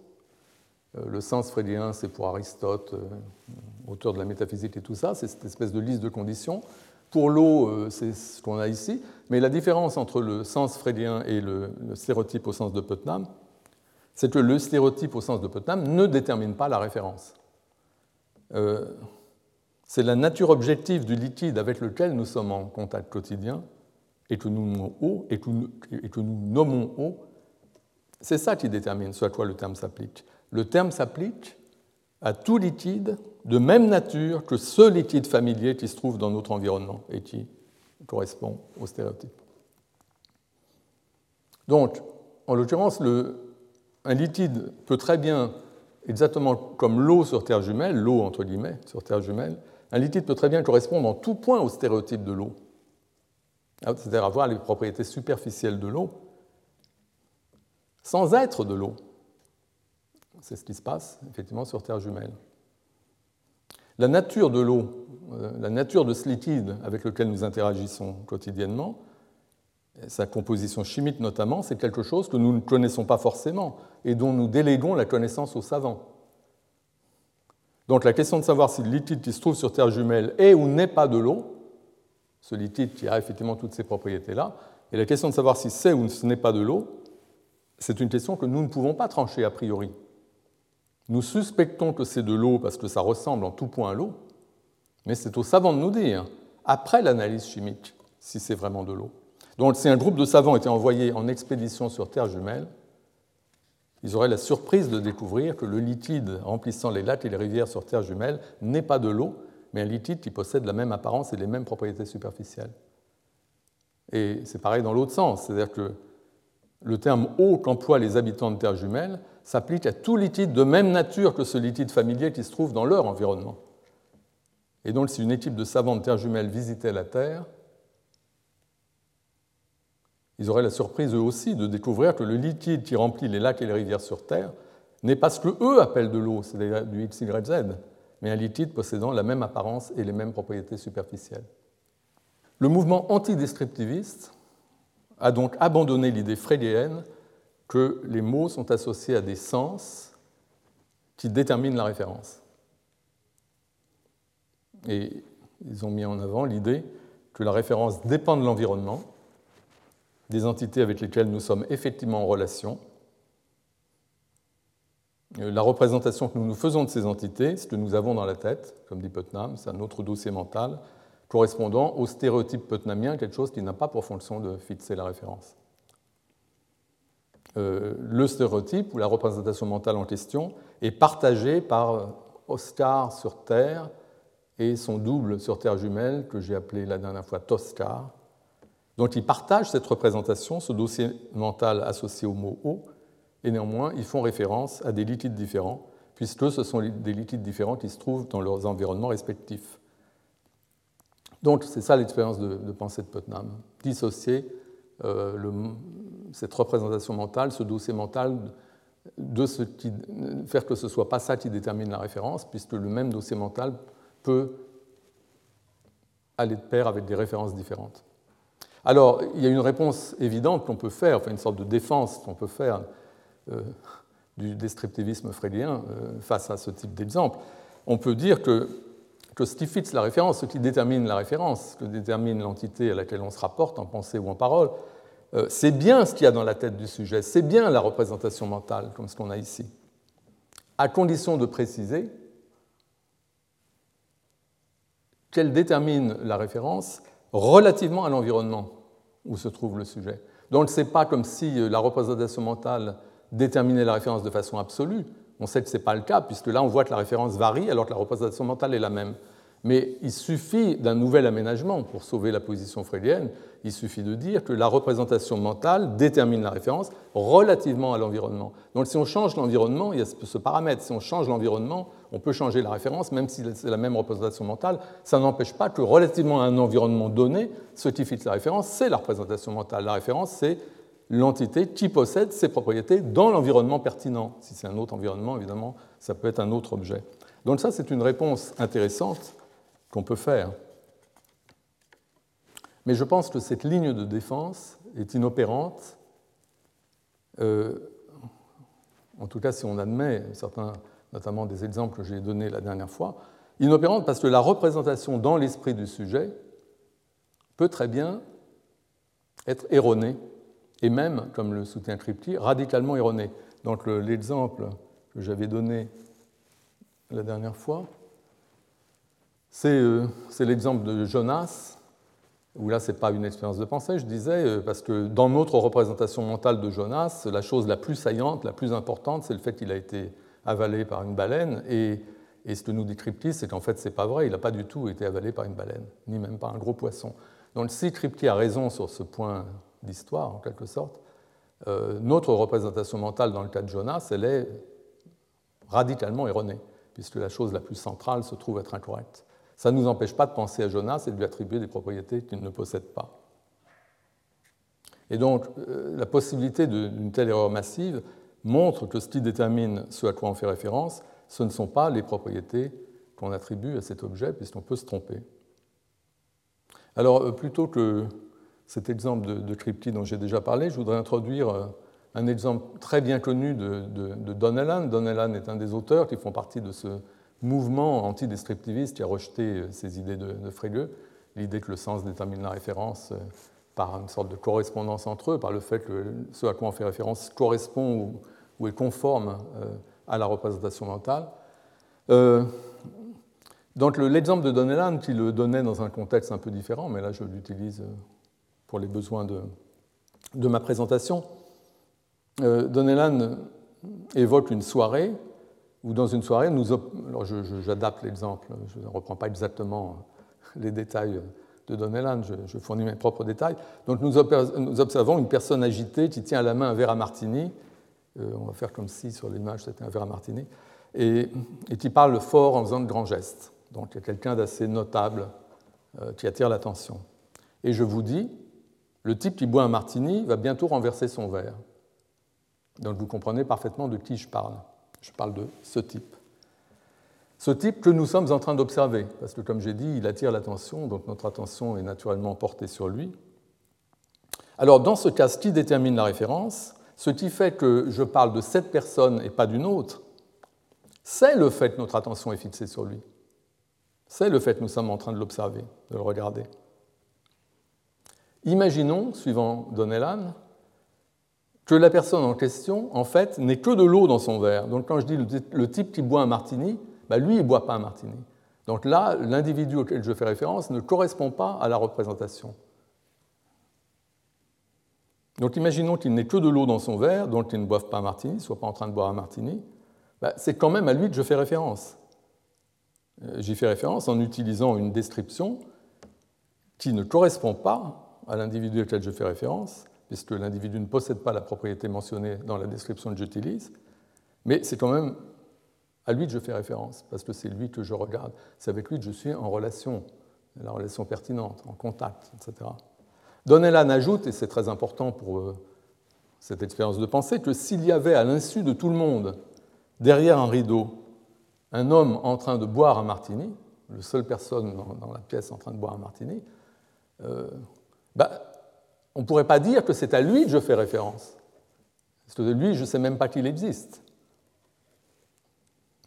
Euh, le sens frédien, c'est pour Aristote, euh, auteur de la métaphysique et tout ça, c'est cette espèce de liste de conditions. Pour l'eau, euh, c'est ce qu'on a ici. Mais la différence entre le sens frédien et le, stéréotype au sens de Putnam, c'est que le stéréotype au sens de Putnam ne détermine pas la référence. c'est la nature objective du liquide avec lequel nous sommes en contact quotidien et que nous nommons eau, et que nous nommons eau c'est ça qui détermine ce à quoi le terme s'applique. Le terme s'applique à tout liquide de même nature que ce liquide familier qui se trouve dans notre environnement et qui correspond au stéréotype. Donc, en l'occurrence, un liquide peut très bien, exactement comme l'eau sur Terre jumelle, l'eau entre guillemets sur Terre jumelle, un liquide peut très bien correspondre en tout point au stéréotype de l'eau, c'est-à-dire avoir les propriétés superficielles de l'eau, sans être de l'eau. C'est ce qui se passe effectivement sur Terre jumelle. La nature de l'eau, euh, la nature de ce liquide avec lequel nous interagissons quotidiennement, sa composition chimique notamment, c'est quelque chose que nous ne connaissons pas forcément et dont nous déléguons la connaissance aux savants. Donc la question de savoir si le liquide qui se trouve sur Terre jumelle est ou n'est pas de l'eau, ce liquide qui a effectivement toutes ces propriétés-là, et la question de savoir si c'est ou ce n'est pas de l'eau, c'est une question que nous ne pouvons pas trancher a priori. Nous suspectons que c'est de l'eau parce que ça ressemble en tout point à l'eau, mais c'est aux savants de nous dire, après l'analyse chimique, si c'est vraiment de l'eau. Donc si un groupe de savants était envoyé en expédition sur Terre jumelle, ils auraient la surprise de découvrir que le liquide remplissant les lacs et les rivières sur Terre jumelle n'est pas de l'eau, mais un liquide qui possède la même apparence et les mêmes propriétés superficielles. Et c'est pareil dans l'autre sens, c'est-à-dire que le terme eau qu'emploient les habitants de Terre jumelle s'applique à tout liquide de même nature que ce liquide familier qui se trouve dans leur environnement. Et donc, si une équipe de savants de Terre jumelle visitait la Terre, ils auraient la surprise eux aussi de découvrir que le liquide qui remplit les lacs et les rivières sur Terre n'est pas ce que eux appellent de l'eau, c'est-à-dire du XYZ, mais un liquide possédant la même apparence et les mêmes propriétés superficielles. Le mouvement antidescriptiviste a donc abandonné l'idée freudienne que les mots sont associés à des sens qui déterminent la référence. Et ils ont mis en avant l'idée que la référence dépend de l'environnement des entités avec lesquelles nous sommes effectivement en relation. Euh, la représentation que nous nous faisons de ces entités, ce que nous avons dans la tête, comme dit Putnam, c'est un autre dossier mental, correspondant au stéréotype putnamien, quelque chose qui n'a pas pour fonction de fixer la référence. Euh, le stéréotype ou la représentation mentale en question est partagé par Oscar sur Terre et son double sur Terre jumelle, que j'ai appelé la dernière fois Toscar, donc ils partagent cette représentation, ce dossier mental associé au mot eau, et néanmoins ils font référence à des liquides différents, puisque ce sont des liquides différents qui se trouvent dans leurs environnements respectifs. Donc c'est ça l'expérience de, pensée de Putnam, dissocier euh, cette représentation mentale, ce dossier mental, de ce qui, faire que ce ne soit pas ça qui détermine la référence, puisque le même dossier mental peut aller de pair avec des références différentes. Alors, il y a une réponse évidente qu'on peut faire, enfin une sorte de défense qu'on peut faire euh, du descriptivisme freudien euh, face à ce type d'exemple. On peut dire que, ce qui fixe la référence, ce qui détermine la référence, ce qui détermine l'entité à laquelle on se rapporte en pensée ou en parole, c'est bien ce qu'il y a dans la tête du sujet, c'est bien la représentation mentale, comme ce qu'on a ici, à condition de préciser qu'elle détermine la référence relativement à l'environnement où se trouve le sujet. Donc ce n'est pas comme si euh, la représentation mentale déterminait la référence de façon absolue. On sait que ce n'est pas le cas, puisque là on voit que la référence varie alors que la représentation mentale est la même. Mais il suffit d'un nouvel aménagement pour sauver la position freudienne. Il suffit de dire que la représentation mentale détermine la référence relativement à l'environnement. Donc si on change l'environnement, il y a ce paramètre. Si on change l'environnement, on peut changer la référence, même si c'est la même représentation mentale. Ça n'empêche pas que relativement à un environnement donné, ce qui fixe la référence, c'est la représentation mentale. La référence, c'est l'entité qui possède ses propriétés dans l'environnement pertinent. Si c'est un autre environnement, évidemment, ça peut être un autre objet. Donc ça, c'est une réponse intéressante qu'on peut faire. Mais je pense que cette ligne de défense est inopérante, euh, en tout cas si on admet certains, notamment des exemples que j'ai donnés la dernière fois, inopérante parce que la représentation dans l'esprit du sujet peut très bien être erronée, et même, comme le soutient Crypti, radicalement erronée. Donc l'exemple que j'avais donné la dernière fois, c'est l'exemple de Jonas, où là, ce n'est pas une expérience de pensée, je disais, euh, parce que dans notre représentation mentale de Jonas, la chose la plus saillante, la plus importante, c'est le fait qu'il a été avalé par une baleine. Et, ce que nous dit Crypti, c'est qu'en fait, ce n'est pas vrai, il n'a pas du tout été avalé par une baleine, ni même par un gros poisson. Donc si Crypti a raison sur ce point d'histoire, en quelque sorte, euh, notre représentation mentale dans le cas de Jonas, elle est radicalement erronée, puisque la chose la plus centrale se trouve être incorrecte. Ça ne nous empêche pas de penser à Jonas et de lui attribuer des propriétés qu'il ne possède pas. Et donc, euh, la possibilité d'une telle erreur massive montre que ce qui détermine ce à quoi on fait référence, ce ne sont pas les propriétés qu'on attribue à cet objet, puisqu'on peut se tromper. Alors, euh, plutôt que cet exemple de, de dont j'ai déjà parlé, je voudrais introduire euh, un exemple très bien connu de, de, de Don Allen. Don Allen est un des auteurs qui font partie de ce mouvement antidescriptiviste qui a rejeté euh, ces idées de, de l'idée que le sens détermine la référence euh, par une sorte de correspondance entre eux, par le fait que ce à quoi on fait référence correspond ou, est conforme euh, à la représentation mentale. donc l'exemple de Donnellan, qui le donnait dans un contexte un peu différent, mais là je l'utilise pour les besoins de, de ma présentation, Donnellan évoque une soirée où dans une soirée, nous, j'adapte l'exemple, je ne reprends pas exactement les détails de Donnellan, je, fournis mes propres détails. Donc nous, observons une personne agitée qui tient à la main un verre à martini, euh, on va faire comme si sur l'image c'était un verre à martini, et, qui parle fort en faisant de grands gestes. Donc il y a quelqu'un d'assez notable euh, qui attire l'attention. Et je vous dis, le type qui boit un martini va bientôt renverser son verre. Donc vous comprenez parfaitement de qui je parle. Je parle de ce type. Ce type que nous sommes en train d'observer, parce que comme j'ai dit, il attire l'attention, donc notre attention est naturellement portée sur lui. Alors dans ce cas, ce qui détermine la référence, ce qui fait que je parle de cette personne et pas d'une autre, c'est le fait que notre attention est fixée sur lui. C'est le fait que nous sommes en train de l'observer, de le regarder. Imaginons, suivant Donnellan, que la personne en question, en fait, n'est que de l'eau dans son verre. Donc quand je dis le type qui boit un martini, bah, lui, il ne boit pas un martini. Donc là, l'individu auquel je fais référence ne correspond pas à la représentation. Donc imaginons qu'il n'ait que de l'eau dans son verre, donc il ne boive pas un martini, soit pas en train de boire un martini. Bah, c'est quand même à lui que je fais référence. Euh, j'y fais référence en utilisant une description qui ne correspond pas à l'individu auquel je fais référence, puisque l'individu ne possède pas la propriété mentionnée dans la description que j'utilise, mais c'est quand même à lui que je fais référence, parce que c'est lui que je regarde. C'est avec lui que je suis en relation, la relation pertinente, en contact, etc. Donnellan ajoute, et c'est très important pour euh, cette expérience de pensée, que s'il y avait à l'insu de tout le monde, derrière un rideau, un homme en train de boire un martini, le seule personne dans, la pièce en train de boire un martini, euh, bah, on ne pourrait pas dire que c'est à lui que je fais référence. Parce que de lui, je ne sais même pas qu'il existe.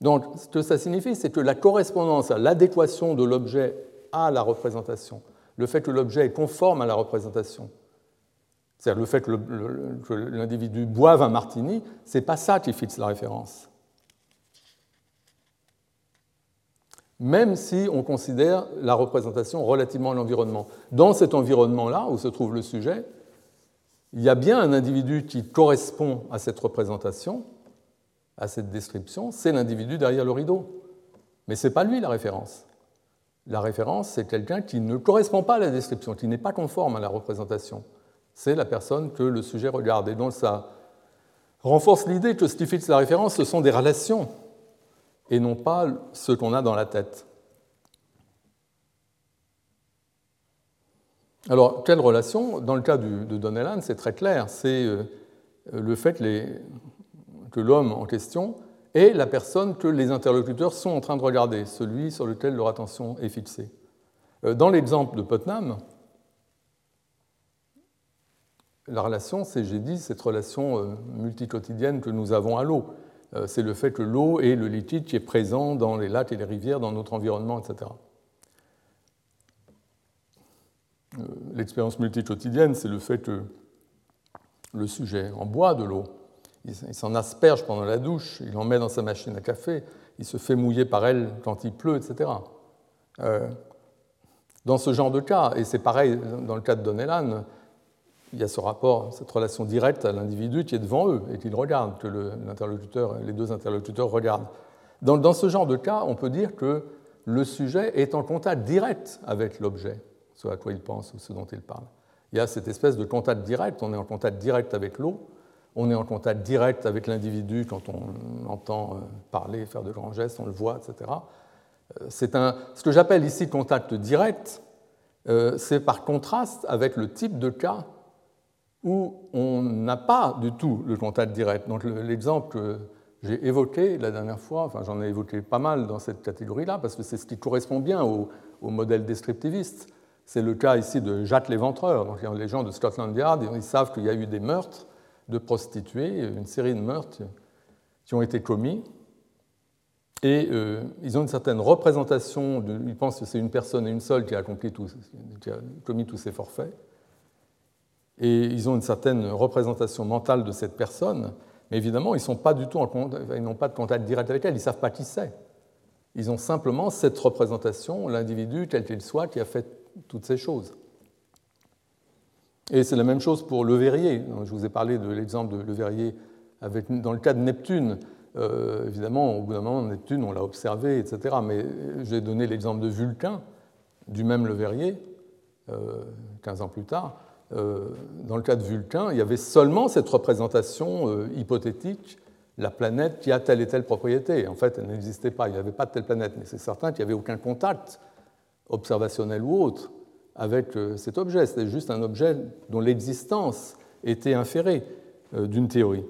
Donc, ce que ça signifie, c'est que la correspondance, l'adéquation de l'objet à la représentation, le fait que l'objet est conforme à la représentation, c'est-à-dire le fait que l'individu boive un martini, ce n'est pas ça qui fixe la référence. Même si on considère la représentation relativement à l'environnement. Dans cet environnement-là, où se trouve le sujet, il y a bien un individu qui correspond à cette représentation, à cette description, c'est l'individu derrière le rideau. Mais ce n'est pas lui la référence. La référence, c'est quelqu'un qui ne correspond pas à la description, qui n'est pas conforme à la représentation. C'est la personne que le sujet regarde. Et donc ça renforce l'idée que ce qui fixe la référence, ce sont des relations, et non pas ce qu'on a dans la tête. Alors, quelle relation Dans le cas de Donnellan, c'est très clair. C'est euh, le fait que l'homme en question est la personne que les interlocuteurs sont en train de regarder, celui sur lequel leur attention est fixée. Euh, dans l'exemple de Putnam, la relation, c'est, j'ai dit, cette relation euh, multicotidienne que nous avons à l'eau. Euh, c'est le fait que l'eau est le liquide qui est présent dans les lacs et les rivières, dans notre environnement, etc. L'expérience multicotidienne, c'est le fait que le sujet en boit de l'eau, il s'en asperge pendant la douche, il en met dans sa machine à café, il se fait mouiller par elle quand il pleut, etc. Euh, dans ce genre de cas, et c'est pareil dans le cas de Donnellan, il y a ce rapport, cette relation directe à l'individu qui est devant eux et qu'ils regardent, que l'interlocuteur, les deux interlocuteurs regardent. Dans, ce genre de cas, on peut dire que le sujet est en contact direct avec l'objet, ce à quoi il pense ou ce dont il parle. Il y a cette espèce de contact direct, on est en contact direct avec l'eau, on est en contact direct avec l'individu quand on entend euh, parler, faire de grands gestes, on le voit, etc. Euh, c'est ce que j'appelle ici contact direct, euh, c'est par contraste avec le type de cas où on n'a pas du tout le contact direct. Donc l'exemple que j'ai évoqué la dernière fois, enfin j'en ai évoqué pas mal dans cette catégorie-là, parce que c'est ce qui correspond bien au, modèle descriptiviste. C'est le cas ici de Jacques l'Éventreur. Donc les gens de Scotland Yard, ils savent qu'il y a eu des meurtres de prostituées, une série de meurtres qui ont été commis. Et euh, ils ont une certaine représentation, ils pensent que c'est une personne et une seule qui a, accompli qui a commis tous ces forfaits. Et ils ont une certaine représentation mentale de cette personne, mais évidemment, ils n'ont pas de contact direct avec elle, ils ne savent pas qui c'est. Ils ont simplement cette représentation, l'individu, tel qu'il soit, qui a fait toutes ces choses. Et c'est la même chose pour le verrier. Je vous ai parlé de l'exemple de le verrier dans le cas de Neptune, euh, évidemment, au bout d'un moment, Neptune, on l'a observé, etc. Mais j'ai donné l'exemple de Vulcain, du même Le Verrier, 15 ans plus tard. Dans le cas de Vulcain, il y avait seulement cette représentation hypothétique la planète qui a telle et telle propriété. En fait, elle n'existait pas, il n'y avait pas de telle planète, mais c'est certain qu'il n'y avait aucun contact, observationnel ou autre, avec euh, cet objet. C'était juste un objet dont l'existence était inférée euh, d'une théorie.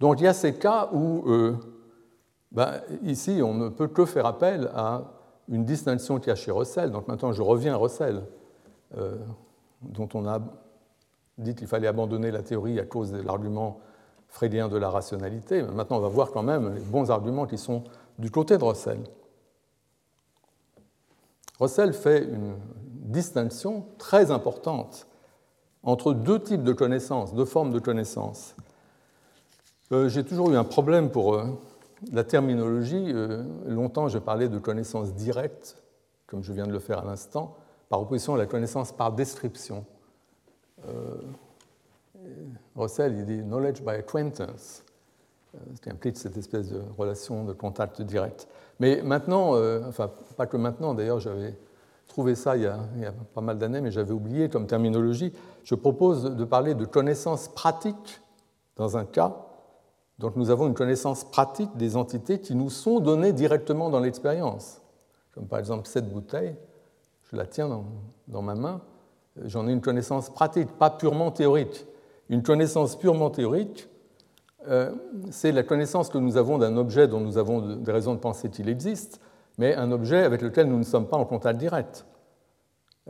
Donc il y a ces cas où, euh, ben, ici, on ne peut que faire appel à une distinction qu'il y a chez Russell. Donc maintenant, je reviens à Russell, dont on a dit qu'il fallait abandonner la théorie à cause de l'argument freudien de la rationalité. Maintenant, on va voir quand même les bons arguments qui sont du côté de Russell. Russell fait une distinction très importante entre deux types de connaissances, deux formes de connaissances. Euh, j'ai toujours eu un problème pour euh, la terminologie. Euh, longtemps, j'ai parlé de connaissance directe, comme je viens de le faire à l'instant, par opposition à la connaissance par description. Russell, il dit knowledge by acquaintance, ce qui implique cette espèce de relation de contact direct. Mais maintenant, euh, enfin, pas que maintenant, d'ailleurs, j'avais trouvé ça il y a, pas mal d'années, mais j'avais oublié comme terminologie. Je propose de parler de connaissance pratique dans un cas. Donc nous avons une connaissance pratique des entités qui nous sont données directement dans l'expérience. Comme par exemple cette bouteille, je la tiens dans, ma main, j'en ai une connaissance pratique, pas purement théorique. Une connaissance purement théorique, euh, c'est la connaissance que nous avons d'un objet dont nous avons des raisons de penser qu'il existe, mais un objet avec lequel nous ne sommes pas en contact direct.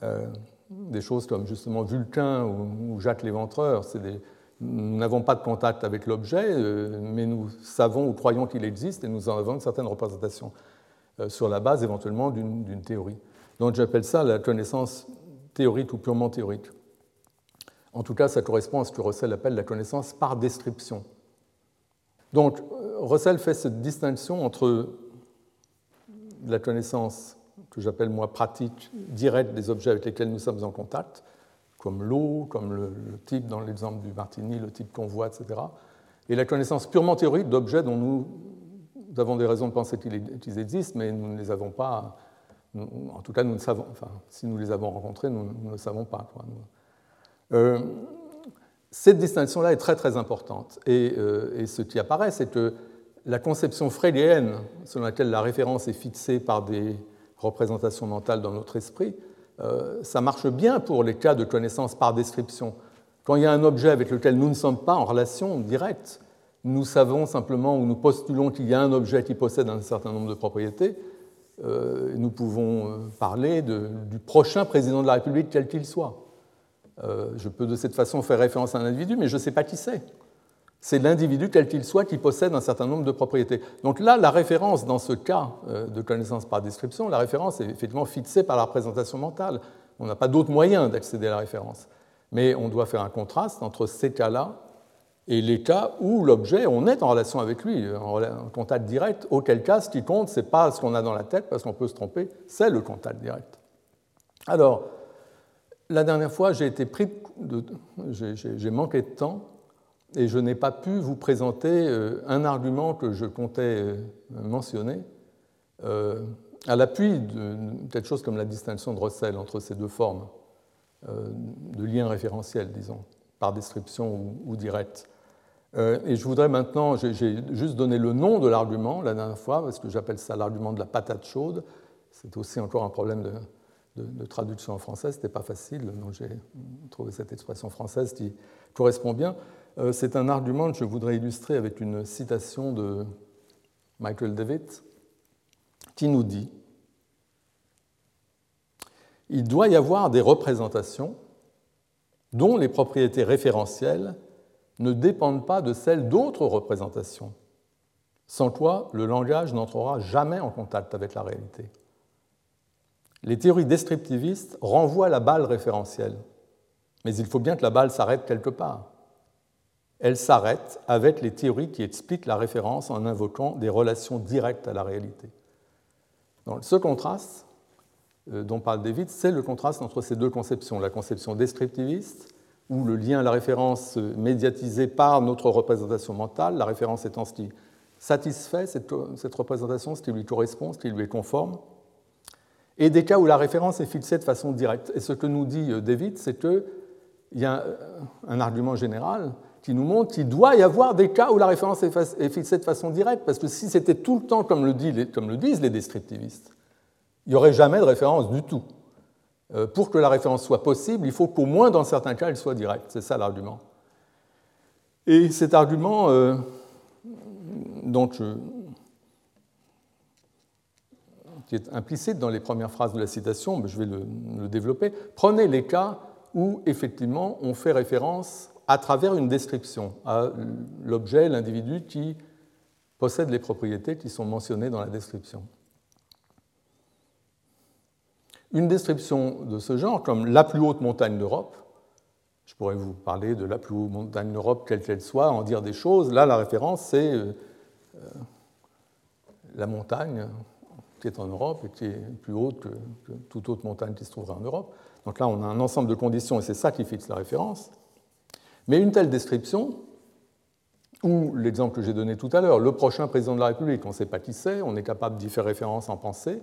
Euh, des choses comme justement Vulcain ou, Jacques Léventreur, nous n'avons pas de contact avec l'objet, euh, mais nous savons ou croyons qu'il existe et nous en avons une certaine représentation sur la base éventuellement d'une théorie. Donc j'appelle ça la connaissance théorique ou purement théorique. En tout cas, ça correspond à ce que Russell appelle la connaissance par description. Donc, Russell fait cette distinction entre la connaissance que j'appelle moi pratique, directe des objets avec lesquels nous sommes en contact, comme l'eau, comme le, type dans l'exemple du Martini, le type qu'on voit, etc., et la connaissance purement théorique d'objets dont nous, avons des raisons de penser qu'ils existent, mais nous ne les avons pas, en tout cas, nous ne savons, enfin, si nous les avons rencontrés, nous, ne le savons pas. Euh, cette distinction-là est très très importante. Euh, et, ce qui apparaît, c'est que la conception freudienne, selon laquelle la référence est fixée par des représentations mentales dans notre esprit, euh, ça marche bien pour les cas de connaissance par description. Quand il y a un objet avec lequel nous ne sommes pas en relation directe, nous savons simplement ou nous postulons qu'il y a un objet qui possède un certain nombre de propriétés, nous pouvons parler du prochain président de la République, quel qu'il soit. Euh, je peux de cette façon faire référence à un individu, mais je ne sais pas qui c'est. C'est l'individu, quel qu'il soit, qui possède un certain nombre de propriétés. Donc là, la référence dans ce cas euh, de connaissance par description, la référence est effectivement fixée par la représentation mentale. On n'a pas d'autre moyen d'accéder à la référence. Mais on doit faire un contraste entre ces cas-là et les cas où l'objet, on est en relation avec lui, en contact direct, auquel cas ce qui compte, ce n'est pas ce qu'on a dans la tête, parce qu'on peut se tromper, c'est le contact direct. Alors, la dernière fois, j'ai été pris j'ai manqué de temps et je n'ai pas pu vous présenter euh, un argument que je comptais euh, mentionner euh, à l'appui de quelque chose comme la distinction de Russell entre ces deux formes de lien référentiel, disons, par description ou, direct. Et je voudrais maintenant, j'ai juste donné le nom de l'argument la dernière fois, parce que j'appelle ça l'argument de la patate chaude. C'est aussi encore un problème de, traduction en français, ce n'était pas facile, donc j'ai trouvé cette expression française qui correspond bien. Euh, c'est un argument que je voudrais illustrer avec une citation de Michael Davitt, qui nous dit Il doit y avoir des représentations dont les propriétés référentielles ne dépendent pas de celles d'autres représentations, sans quoi le langage n'entrera jamais en contact avec la réalité les théories descriptivistes renvoient la balle référentielle. Mais il faut bien que la balle s'arrête quelque part. Elle s'arrête avec les théories qui expliquent la référence en invoquant des relations directes à la réalité. Donc, ce contraste euh, dont parle David, c'est le contraste entre ces deux conceptions, la conception descriptiviste où le lien à la référence médiatisé par notre représentation mentale, la référence étant ce qui satisfait cette, cette représentation, ce qui lui correspond, ce qui lui est conforme, et des cas où la référence est fixée de façon directe. Et ce que nous dit euh, David, c'est qu'il y a un argument général qui nous montre qu'il doit y avoir des cas où la référence est fixée de façon directe, parce que si c'était tout le temps comme le, disent les descriptivistes, il n'y aurait jamais de référence du tout. Euh, pour que la référence soit possible, il faut qu'au moins dans certains cas, elle soit directe. C'est ça l'argument. Et cet argument, euh, qui est implicite dans les premières phrases de la citation, mais je vais le, développer. Prenez les cas où effectivement on fait référence à travers une description à l'objet, l'individu qui possède les propriétés qui sont mentionnées dans la description. Une description de ce genre, comme la plus haute montagne d'Europe, je pourrais vous parler de la plus haute montagne d'Europe, quelle qu'elle soit, en dire des choses. Là, la référence, c'est euh, euh, la montagne qui est en Europe et qui est plus haute que, toute autre montagne qui se trouverait en Europe. Donc là, on a un ensemble de conditions et c'est ça qui fixe la référence. Mais une telle description, ou l'exemple que j'ai donné tout à l'heure, le prochain président de la République, on ne sait pas qui c'est, on est capable d'y faire référence en pensée,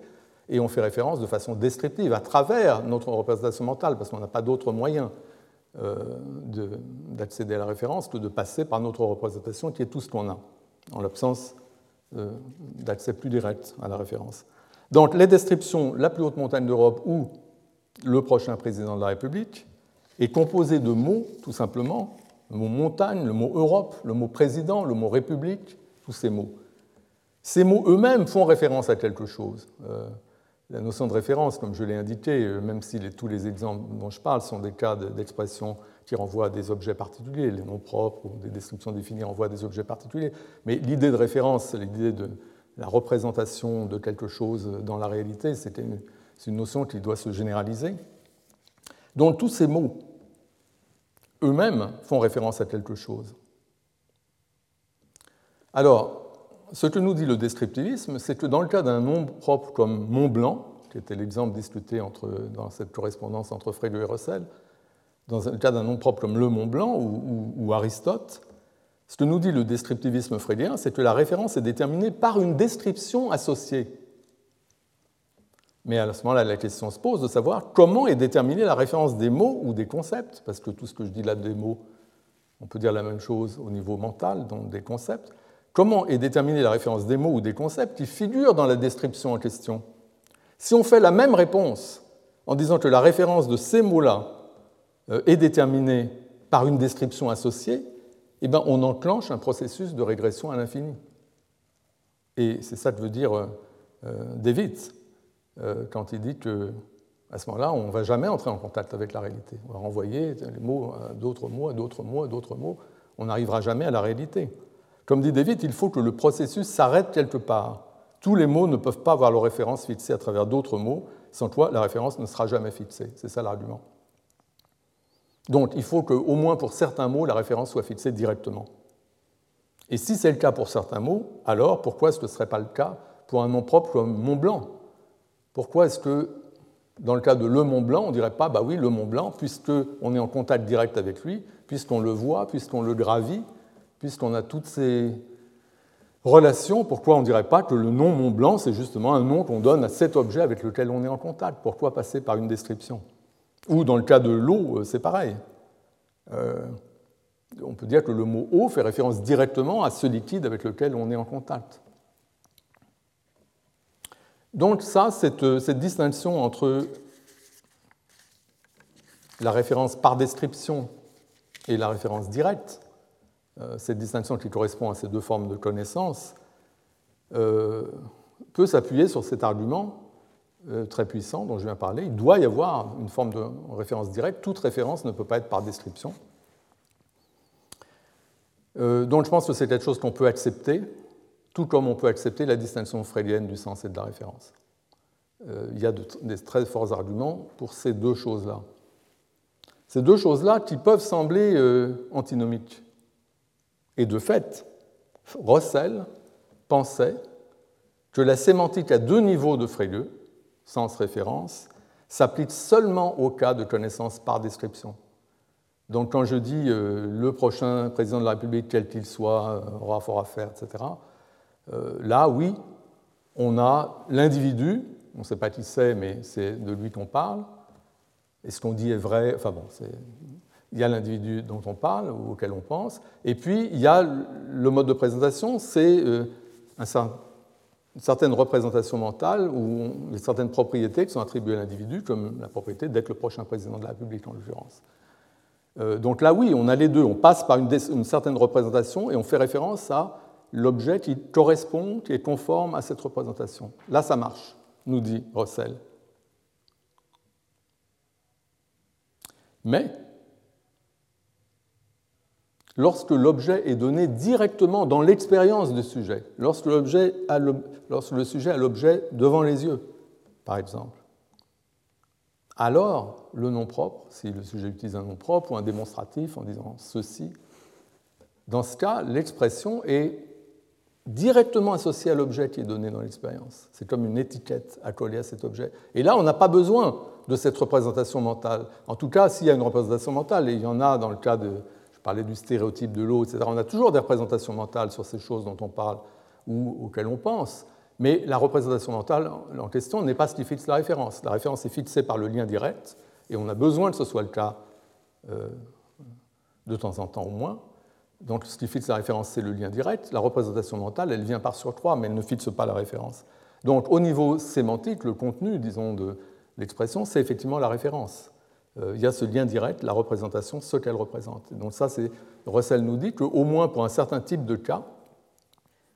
et on fait référence de façon descriptive à travers notre représentation mentale, parce qu'on n'a pas d'autre moyen euh, d'accéder à la référence que de passer par notre représentation qui est tout ce qu'on a, en l'absence euh, d'accès plus direct à la référence. Donc les descriptions, la plus haute montagne d'Europe ou le prochain président de la République, est composé de mots, tout simplement, le mot montagne, le mot Europe, le mot président, le mot République, tous ces mots. Ces mots eux-mêmes font référence à quelque chose. Euh, la notion de référence, comme je l'ai indiqué, euh, même si tous les exemples dont je parle sont des cas d'expression qui renvoient à des objets particuliers, les noms propres ou des descriptions définies renvoient à des objets particuliers, mais l'idée de référence, l'idée de la représentation de quelque chose dans la réalité, c'est une, une, notion qui doit se généraliser. Donc tous ces mots eux-mêmes font référence à quelque chose. Alors, ce que nous dit le descriptivisme, c'est que dans le cas d'un nom propre comme Mont Blanc, qui était l'exemple discuté dans cette correspondance entre Frege et Russell, dans le cas d'un nom propre comme le Mont Blanc ou, Aristote, ce que nous dit le descriptivisme freudien, c'est que la référence est déterminée par une description associée. Mais à ce moment-là, la question se pose de savoir comment est déterminée la référence des mots ou des concepts, parce que tout ce que je dis là des mots, on peut dire la même chose au niveau mental, donc des concepts. Comment est déterminée la référence des mots ou des concepts qui figurent dans la description en question? Si on fait la même réponse en disant que la référence de ces mots-là euh, est déterminée par une description associée, eh bien, on enclenche un processus de régression à l'infini. Et c'est ça que veut dire euh, euh, David quand il dit que à ce moment-là, on ne va jamais entrer en contact avec la réalité. On va renvoyer les mots à d'autres mots, à d'autres mots, à d'autres mots. On n'arrivera jamais à la réalité. Comme dit David, il faut que le processus s'arrête quelque part. Tous les mots ne peuvent pas avoir leur référence fixée à travers d'autres mots, sans quoi la référence ne sera jamais fixée. C'est ça l'argument. Donc il faut qu'au moins pour certains mots, la référence soit fixée directement. Et si c'est le cas pour certains mots, alors pourquoi ce ne serait pas le cas pour un nom propre comme Mont Blanc? Pourquoi est-ce que dans le cas de Le Mont Blanc, on ne dirait pas, bah oui, le Mont Blanc, puisqu'on est en contact direct avec lui, puisqu'on le voit, puisqu'on le gravit, puisqu'on a toutes ces relations, pourquoi on ne dirait pas que le nom Mont Blanc, c'est justement un nom qu'on donne à cet objet avec lequel on est en contact? Pourquoi passer par une description? Ou dans le cas de l'eau, euh, c'est pareil. Euh, on peut dire que le mot eau fait référence directement à ce liquide avec lequel on est en contact. Donc ça, cette, euh, distinction entre la référence par description et la référence directe, cette distinction qui correspond à ces deux formes de connaissance, euh, peut s'appuyer sur cet argument euh, très puissant dont je viens de parler. Il doit y avoir une forme de référence directe. Toute référence ne peut pas être par description. donc je pense que c'est quelque chose qu'on peut accepter, tout comme on peut accepter la distinction freudienne du sens et de la référence. il y a des très forts arguments pour ces deux choses-là. Ces deux choses-là qui peuvent sembler antinomiques. Et de fait, Russell pensait que la sémantique à deux niveaux de Frege, sens référence, s'applique seulement au cas de connaissance par description. Donc quand je dis euh, le prochain président de la République, quel qu'il soit, aura fort à faire, etc., là, oui, on a l'individu, on ne sait pas qui c'est, mais c'est de lui qu'on parle, et ce qu'on dit est vrai, enfin bon, il y a l'individu dont on parle, ou auquel on pense, et puis il y a le mode de présentation, c'est une certaine représentation mentale ou certaines propriétés qui sont attribuées à l'individu, comme la propriété d'être le prochain président de la République en l'occurrence. Euh, donc là, oui, on a les deux. On passe par une, certaine représentation et on fait référence à l'objet qui correspond, qui est conforme à cette représentation. Là, ça marche, nous dit Russell. Mais lorsque l'objet est donné directement dans l'expérience du sujet, lorsque, lorsque le sujet a l'objet devant les yeux, par exemple, alors le nom propre, si le sujet utilise un nom propre ou un démonstratif en disant ceci, dans ce cas, l'expression est directement associée à l'objet qui est donné dans l'expérience. C'est comme une étiquette accolée à cet objet. Et là, on n'a pas besoin de cette représentation mentale. En tout cas, s'il y a une représentation mentale, et il y en a dans le cas de, parlais du stéréotype de l'eau, etc., on a toujours des représentations mentales sur ces choses dont on parle ou auxquelles on pense. Mais la représentation mentale en question n'est pas ce qui fixe la référence. La référence est fixée par le lien direct, et on a besoin que ce soit le cas euh, de temps en temps au moins. Donc ce qui fixe la référence, c'est le lien direct. La représentation mentale, elle vient par surcroît, mais elle ne fixe pas la référence. Donc au niveau sémantique, le contenu, disons, de l'expression, c'est effectivement la référence. Euh, il y a ce lien direct, la représentation, ce qu'elle représente. donc ça, c'est Russell nous dit qu'au moins pour un certain type de cas,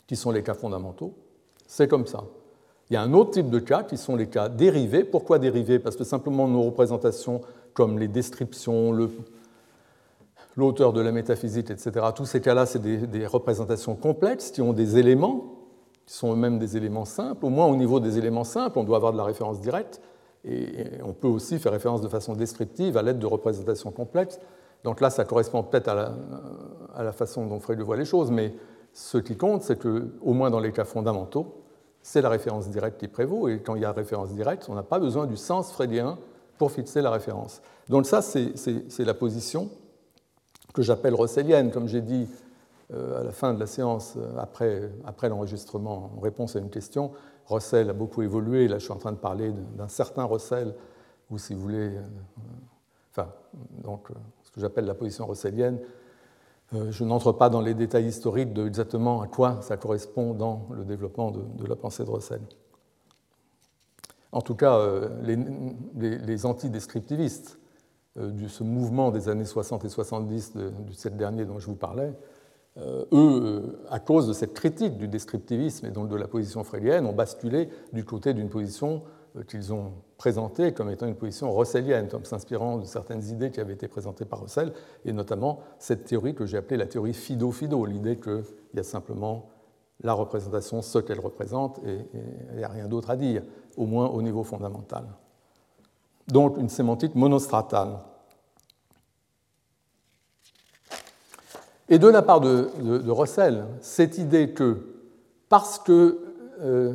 qui sont les cas fondamentaux, c'est comme ça. Il y a un autre type de cas qui sont les cas dérivés. Pourquoi dérivés? Parce que simplement nos représentations, comme les descriptions, l'auteur de la métaphysique, etc., tous ces cas-là, c'est des, représentations complexes qui ont des éléments, qui sont eux-mêmes des éléments simples. Au moins au niveau des éléments simples, on doit avoir de la référence directe. Et on peut aussi faire référence de façon descriptive à l'aide de représentations complexes. Donc là, ça correspond peut-être à la, façon dont Freud voit les choses, mais ce qui compte, c'est que, au moins dans les cas fondamentaux, c'est la référence directe qui prévaut, et quand il y a référence directe, on n'a pas besoin du sens freudien pour fixer la référence. Donc ça, c'est la position que j'appelle russellienne, comme j'ai dit euh, à la fin de la séance, euh, après l'enregistrement, en réponse à une question. Russell a beaucoup évolué, là je suis en train de parler d'un certain Russell, ou si vous voulez, euh, enfin, donc, ce que j'appelle la position russellienne, euh, je n'entre pas dans les détails historiques de exactement à quoi ça correspond dans le développement de, la pensée de Russell. En tout cas, euh, les, antidescriptivistes euh, de ce mouvement des années 60 et 70 du siècle dernier dont je vous parlais, eux, à cause de cette critique du descriptivisme et donc de la position freudienne, ont basculé du côté d'une position euh, qu'ils ont présenté comme étant une position russellienne, comme s'inspirant de certaines idées qui avaient été présentées par Russell, et notamment cette théorie que j'ai appelée la théorie Fido-Fido, l'idée qu'il y a simplement la représentation, ce qu'elle représente, et il n'y a rien d'autre à dire, au moins au niveau fondamental. Donc une sémantique monostratale. Et de la part de, Russell, cette idée que parce que euh,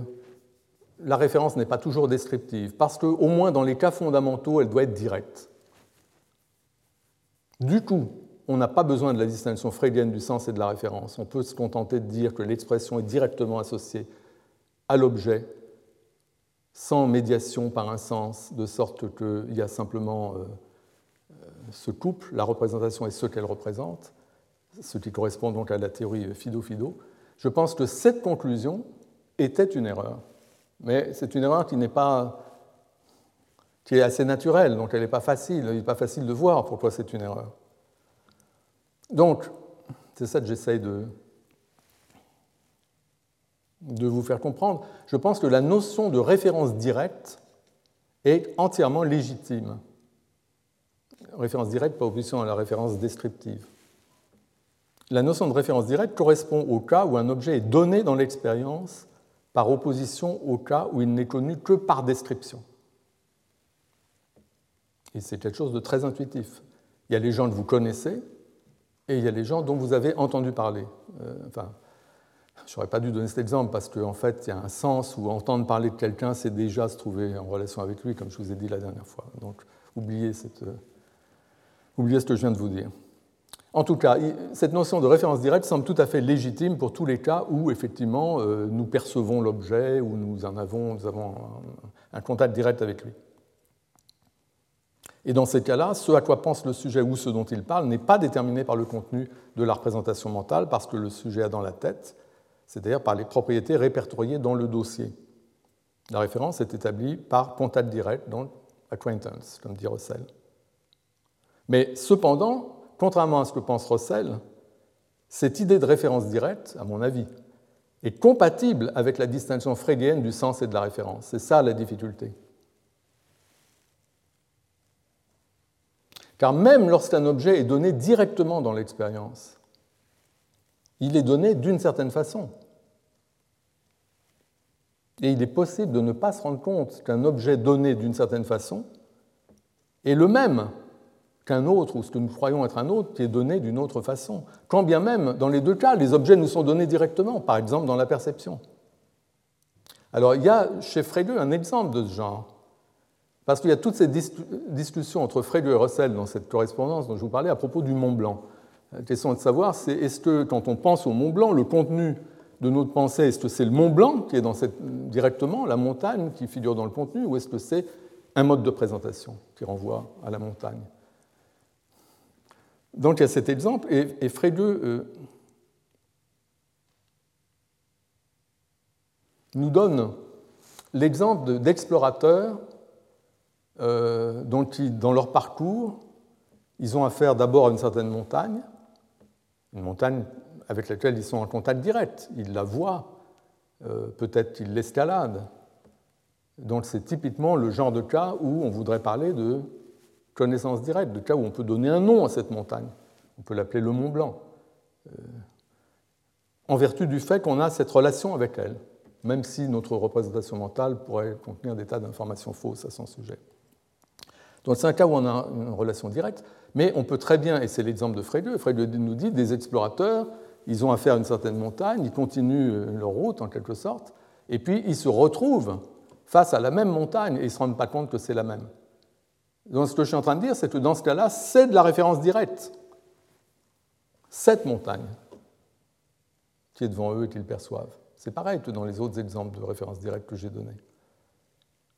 la référence n'est pas toujours descriptive, parce qu'au moins dans les cas fondamentaux, elle doit être directe. Du coup, on n'a pas besoin de la distinction freudienne du sens et de la référence. On peut se contenter de dire que l'expression est directement associée à l'objet, sans médiation par un sens, de sorte qu'il y a simplement euh, euh, ce couple, la représentation est ce qu'elle représente, ce qui correspond donc à la théorie Fido-Fido. Je pense que cette conclusion était une erreur. Mais c'est une erreur qui n'est pas qui est assez naturelle, donc elle n'est pas facile, il n'est pas facile de voir pourquoi c'est une erreur. Donc, c'est ça que j'essaye de, de vous faire comprendre. Je pense que la notion de référence directe est entièrement légitime. Référence directe par opposition à la référence descriptive. La notion de référence directe correspond au cas où un objet est donné dans l'expérience par opposition au cas où il n'est connu que par description. Et c'est quelque chose de très intuitif. Il y a les gens que vous connaissez et il y a les gens dont vous avez entendu parler. Euh, enfin, je n'aurais pas dû donner cet exemple parce qu'en fait, il y a un sens où entendre parler de quelqu'un, c'est déjà se trouver en relation avec lui, comme je vous ai dit la dernière fois. Donc, oubliez oubliez ce que je viens de vous dire. En tout cas, cette notion de référence directe semble tout à fait légitime pour tous les cas où, effectivement, euh, nous percevons l'objet, ou nous, en avons, un contact direct avec lui. Et dans ces cas-là, ce à quoi pense le sujet ou ce dont il parle n'est pas déterminé par le contenu de la représentation mentale, parce que le sujet a dans la tête, c'est-à-dire par les propriétés répertoriées dans le dossier. La référence est établie par contact direct, donc acquaintance, comme dit Russell. Mais cependant, contrairement à ce que pense Russell, cette idée de référence directe, à mon avis, est compatible avec la distinction freudienne du sens et de la référence. C'est ça la difficulté. Car même lorsqu'un objet est donné directement dans l'expérience, il est donné d'une certaine façon. Et il est possible de ne pas se rendre compte qu'un objet donné d'une certaine façon est le même qu'un autre, ou ce que nous croyons être un autre, qui est donné d'une autre façon. Quand bien même, dans les deux cas, les objets nous sont donnés directement, par exemple dans la perception. Alors il y a chez Frege un exemple de ce genre, parce qu'il y a toutes ces discussions entre Frege et Russell dans cette correspondance dont je vous parlais à propos du Mont Blanc. La question est de savoir, c'est est-ce que quand on pense au Mont Blanc, le contenu de notre pensée, est-ce que c'est le Mont Blanc qui est dans cette, directement, la montagne qui figure dans le contenu, ou est-ce que c'est un mode de présentation qui renvoie à la montagne? Donc il y a cet exemple, et, et euh, nous donne l'exemple d'explorateurs euh, dont dans leur parcours, ils ont affaire d'abord à une certaine montagne, une montagne avec laquelle ils sont en contact direct, ils la voient, euh, peut-être qu'ils l'escaladent. Donc c'est typiquement le genre de cas où on voudrait parler de connaissance directe, de cas où on peut donner un nom à cette montagne. On peut l'appeler le Mont Blanc, euh, en vertu du fait qu'on a cette relation avec elle, même si notre représentation mentale pourrait contenir des tas d'informations fausses à son sujet. Donc c'est un cas où on a une relation directe, mais on peut très bien, et c'est l'exemple de Frege, Frege nous dit des explorateurs, ils ont affaire à une certaine montagne, ils continuent leur route en quelque sorte, et puis ils se retrouvent face à la même montagne et ils ne se rendent pas compte que c'est la même. Donc ce que je suis en train de dire, c'est que dans ce cas-là, c'est de la référence directe. Cette montagne qui est devant eux et qu'ils perçoivent. C'est pareil que dans les autres exemples de référence directe que j'ai donnés.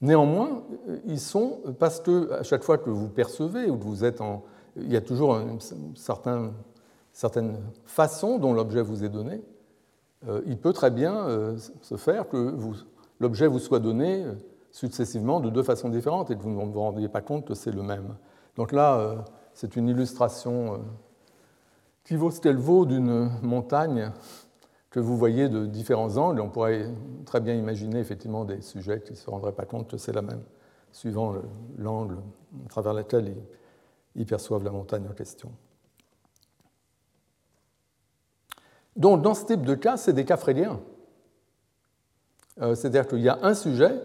Néanmoins, ils sont, parce que à chaque fois que vous percevez ou que vous êtes en. Il y a toujours une certaine façon dont l'objet vous est donné. Euh, il peut très bien euh, se faire que l'objet vous soit donné euh, successivement de deux façons différentes et que vous ne vous rendiez pas compte que c'est le même. Donc là, euh, c'est une illustration euh, qui vaut ce qu'elle vaut d'une montagne que vous voyez de différents angles. On pourrait très bien imaginer effectivement des sujets qui ne se rendraient pas compte que c'est la même, suivant l'angle à travers lequel ils perçoivent la montagne en question. Donc, dans ce type de cas, c'est des cas fréliens. Euh, c'est-à-dire qu'il y a un sujet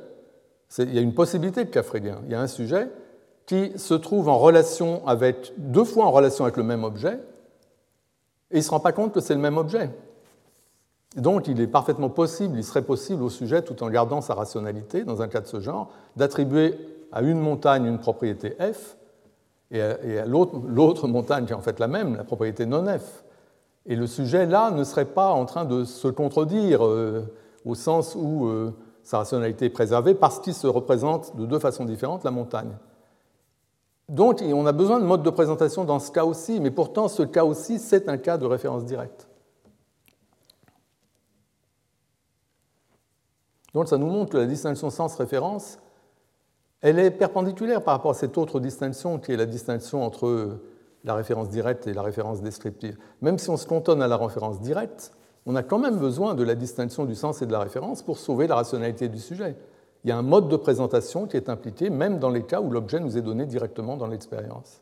il y a une possibilité de cas freudien. Il y a un sujet qui se trouve deux fois en relation avec le même objet, et il ne se rend pas compte que c'est le même objet. Donc il est parfaitement possible, il serait possible au sujet, tout en gardant sa rationalité, dans un cas de ce genre, d'attribuer à une montagne une propriété f, et à, l'autre montagne qui est en fait la même, la propriété non f. Et le sujet là ne serait pas en train de se contredire euh, au sens où euh, sa rationalité est préservée parce qu'il se représente de deux façons différentes la montagne. Donc on a besoin de mode de présentation dans ce cas aussi, mais pourtant ce cas aussi, c'est un cas de référence directe. Donc ça nous montre que la distinction sens-référence, elle est perpendiculaire par rapport à cette autre distinction qui est la distinction entre la référence directe et la référence descriptive. Même si on se cantonne à la référence directe, on a quand même besoin de la distinction du sens et de la référence pour sauver la rationalité du sujet. Il y a un mode de présentation qui est impliqué même dans les cas où l'objet nous est donné directement dans l'expérience.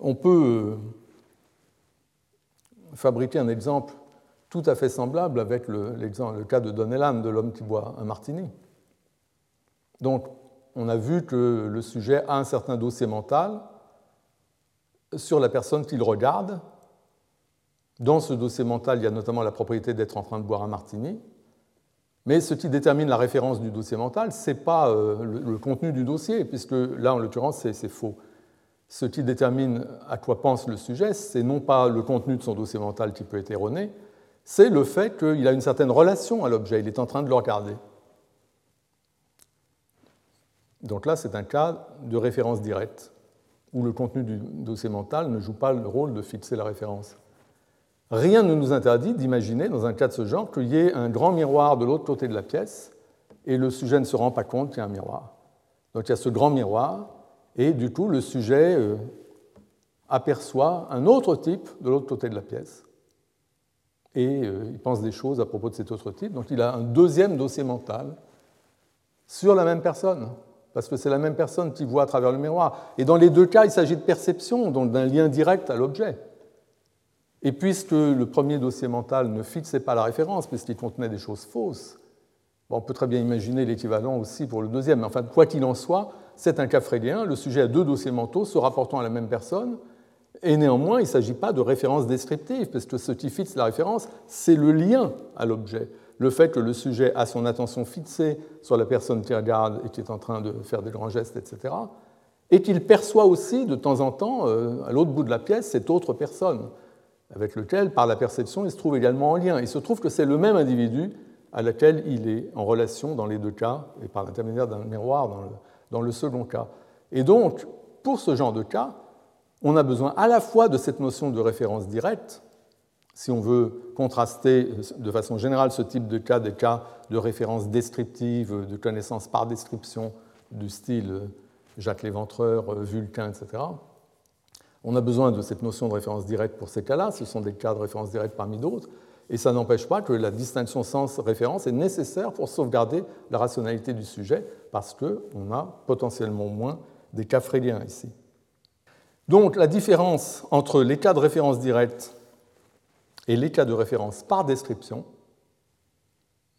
On peut euh, fabriquer un exemple tout à fait semblable avec le, cas de Donnellan, de l'homme qui boit un martini. Donc, on a vu que le sujet a un certain dossier mental sur la personne qu'il regarde, dans ce dossier mental, il y a notamment la propriété d'être en train de boire un martini. Mais ce qui détermine la référence du dossier mental, ce n'est pas euh, le, contenu du dossier, puisque là, en l'occurrence, c'est faux. ce qui détermine à quoi pense le sujet, c'est non pas le contenu de son dossier mental qui peut être erroné, c'est le fait qu'il a une certaine relation à l'objet, il est en train de le regarder. Donc là, c'est un cas de référence directe, où le contenu du dossier mental ne joue pas le rôle de fixer la référence. Rien ne nous interdit d'imaginer, dans un cas de ce genre, qu'il y ait un grand miroir de l'autre côté de la pièce, et le sujet ne se rend pas compte qu'il y a un miroir. Donc il y a ce grand miroir, et du coup, le sujet euh, aperçoit un autre type de l'autre côté de la pièce. Et euh, il pense des choses à propos de cet autre type. Donc il a un deuxième dossier mental sur la même personne, parce que c'est la même personne qui voit à travers le miroir. Et dans les deux cas, il s'agit de perception, donc d'un lien direct à l'objet. Et puisque le premier dossier mental ne fixait pas la référence, puisqu'il contenait des choses fausses, on peut très bien imaginer l'équivalent aussi pour le deuxième. Mais enfin, quoi qu'il en soit, c'est un cas freudien, le sujet a deux dossiers mentaux se rapportant à la même personne, et néanmoins, il ne s'agit pas de référence descriptive, parce que ce qui fixe la référence, c'est le lien à l'objet. Le fait que le sujet a son attention fixée sur la personne qui regarde et qui est en train de faire des grands gestes, etc., et qu'il perçoit aussi de temps en temps, euh, à l'autre bout de la pièce, cette autre personne, avec lequel, par la perception, il se trouve également en lien. Il se trouve que c'est le même individu à laquelle il est en relation dans les deux cas, et par l'intermédiaire d'un miroir dans le, second cas. Et donc, pour ce genre de cas, on a besoin à la fois de cette notion de référence directe, si on veut contraster de façon générale ce type de cas des cas de référence descriptive, de connaissance par description du style Jacques Léventreur, Vulcain, etc. On a besoin de cette notion de référence directe pour ces cas-là, ce sont des cas de référence directe parmi d'autres, et ça n'empêche pas que la distinction sens-référence est nécessaire pour sauvegarder la rationalité du sujet, parce qu'on a potentiellement moins des cas fréliens ici. Donc la différence entre les cas de référence directe et les cas de référence par description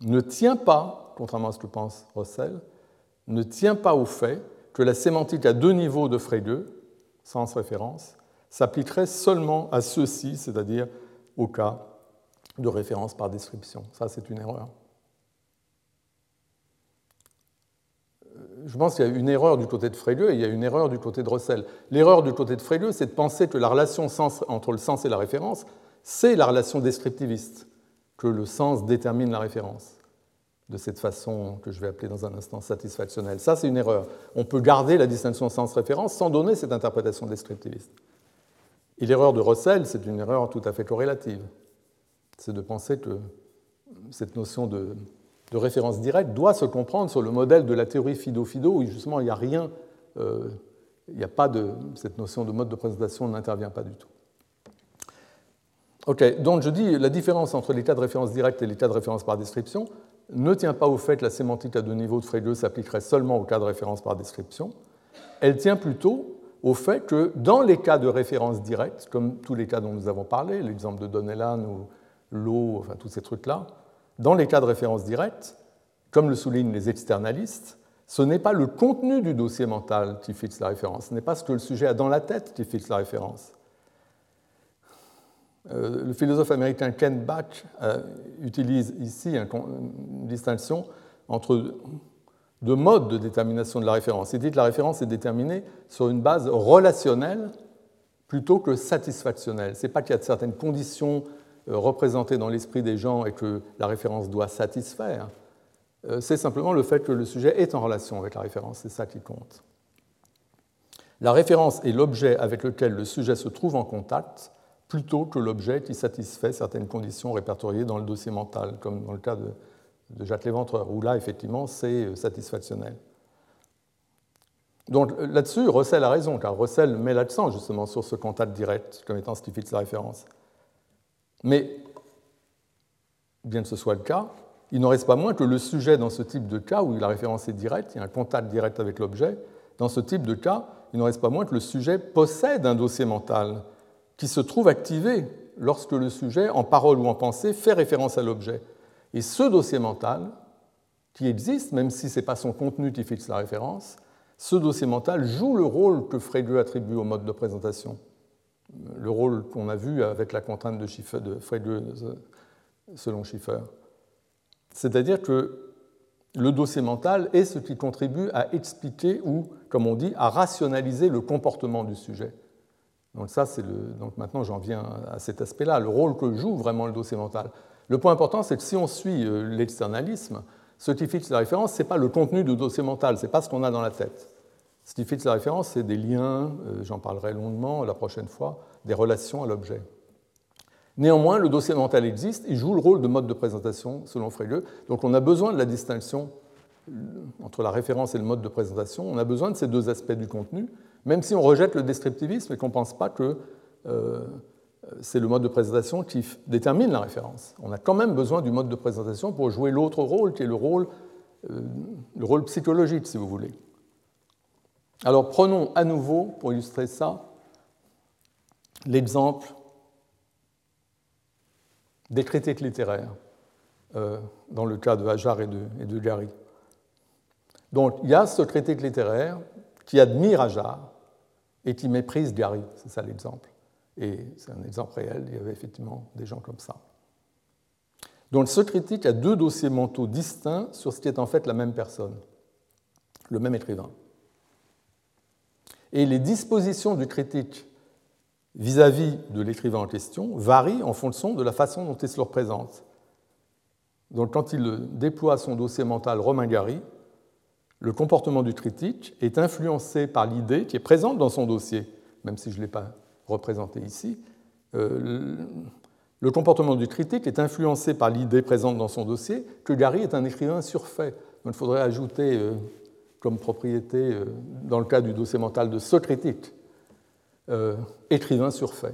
ne tient pas, contrairement à ce que pense Russell, ne tient pas au fait que la sémantique à deux niveaux de Frege, sens référence, s'appliquerait seulement à ceux-ci, c'est-à-dire au cas de référence par description. Ça, c'est une erreur. Je pense qu'il y a une erreur du côté de Frege et il y a une erreur du côté de Russell. L'erreur du côté de Frege, c'est de penser que la relation entre le sens et la référence, c'est la relation descriptiviste, que le sens détermine la référence, de cette façon que je vais appeler dans un instant satisfactionnelle. Ça, c'est une erreur. On peut garder la distinction sens-référence sans donner cette interprétation descriptiviste. Et l'erreur de Russell, c'est une erreur tout à fait corrélative c'est de penser que cette notion de, référence directe doit se comprendre sur le modèle de la théorie Fido-Fido, où justement il n'y a rien, euh, il n'y a pas de. cette notion de mode de présentation n'intervient pas du tout. Ok, donc je dis la différence entre l'état de référence directe et l'état de référence par description ne tient pas au fait que la sémantique à deux niveaux de Frege s'appliquerait seulement au cas de référence par description. Elle tient plutôt au fait que dans les cas de référence directe, comme tous les cas dont nous avons parlé, l'exemple de Donnellan ou l'eau, enfin tous ces trucs-là, dans les cas de référence directe, comme le soulignent les externalistes, ce n'est pas le contenu du dossier mental qui fixe la référence, ce n'est pas ce que le sujet a dans la tête qui fixe la référence. Euh, le philosophe américain Ken Bach euh, utilise ici une distinction entre deux modes de détermination de la référence. Il dit que la référence est déterminée sur une base relationnelle plutôt que satisfactionnelle. Ce n'est pas qu'il y a certaines conditions euh, représenté dans l'esprit des gens et que la référence doit satisfaire, c'est simplement le fait que le sujet est en relation avec la référence, c'est ça qui compte. La référence est l'objet avec lequel le sujet se trouve en contact plutôt que l'objet qui satisfait certaines conditions répertoriées dans le dossier mental, comme dans le cas de, Jacques Léventreur, où là, effectivement, c'est euh, satisfactionnel. Donc là-dessus, Russell a raison, car Russell met l'accent justement sur ce contact direct comme étant ce qui fixe la référence. Mais, bien que ce soit le cas, il n'en reste pas moins que le sujet dans ce type de cas, où la référence est directe, il y a un contact direct avec l'objet, dans ce type de cas, il n'en reste pas moins que le sujet possède un dossier mental qui se trouve activé lorsque le sujet, en parole ou en pensée, fait référence à l'objet. Et ce dossier mental, qui existe, même si ce n'est pas son contenu qui fixe la référence, ce dossier mental joue le rôle que Frege attribue au mode de présentation le rôle qu'on a vu avec la contrainte de, Schiffer, selon Schiffer. C'est-à-dire que le dossier mental est ce qui contribue à expliquer ou, comme on dit, à rationaliser le comportement du sujet. Donc ça, c'est le... donc maintenant j'en viens à cet aspect-là, le rôle que joue vraiment le dossier mental. Le point important, c'est que si on suit euh, l'externalisme, ce qui fixe la référence, ce n'est pas le contenu du dossier mental, ce n'est pas ce qu'on a dans la tête. Ce qui fixe la référence, c'est des liens, euh, j'en parlerai longuement la prochaine fois, des relations à l'objet. Néanmoins, le dossier mental existe, il joue le rôle de mode de présentation selon Frege, donc on a besoin de la distinction entre la référence et le mode de présentation, on a besoin de ces deux aspects du contenu, même si on rejette le descriptivisme et qu'on ne pense pas que euh, c'est le mode de présentation qui détermine la référence. On a quand même besoin du mode de présentation pour jouer l'autre rôle, qui est le rôle, euh, psychologique, si vous voulez. Alors prenons à nouveau, pour illustrer ça, l'exemple des critiques littéraires, euh, dans le cas de Hajar et de, et Gary. Donc il y a ce critique littéraire qui admire Hajar et qui méprise Gary, c'est ça l'exemple. Et c'est un exemple réel, il y avait effectivement des gens comme ça. Donc ce critique a deux dossiers mentaux distincts sur ce qui est en fait la même personne, le même écrivain. Et les dispositions du critique vis-à-vis de l'écrivain en question varie en fonction de la façon dont il se le représente. Donc quand il déploie son dossier mental Romain Gary, le comportement du critique est influencé par l'idée qui est présente dans son dossier, même si je ne l'ai pas représenté ici. Euh, le comportement du critique est influencé par l'idée présente dans son dossier que Gary est un écrivain surfait. Il faudrait ajouter euh, comme propriété, euh, dans le cas du dossier mental de ce critique, écrivain surfait.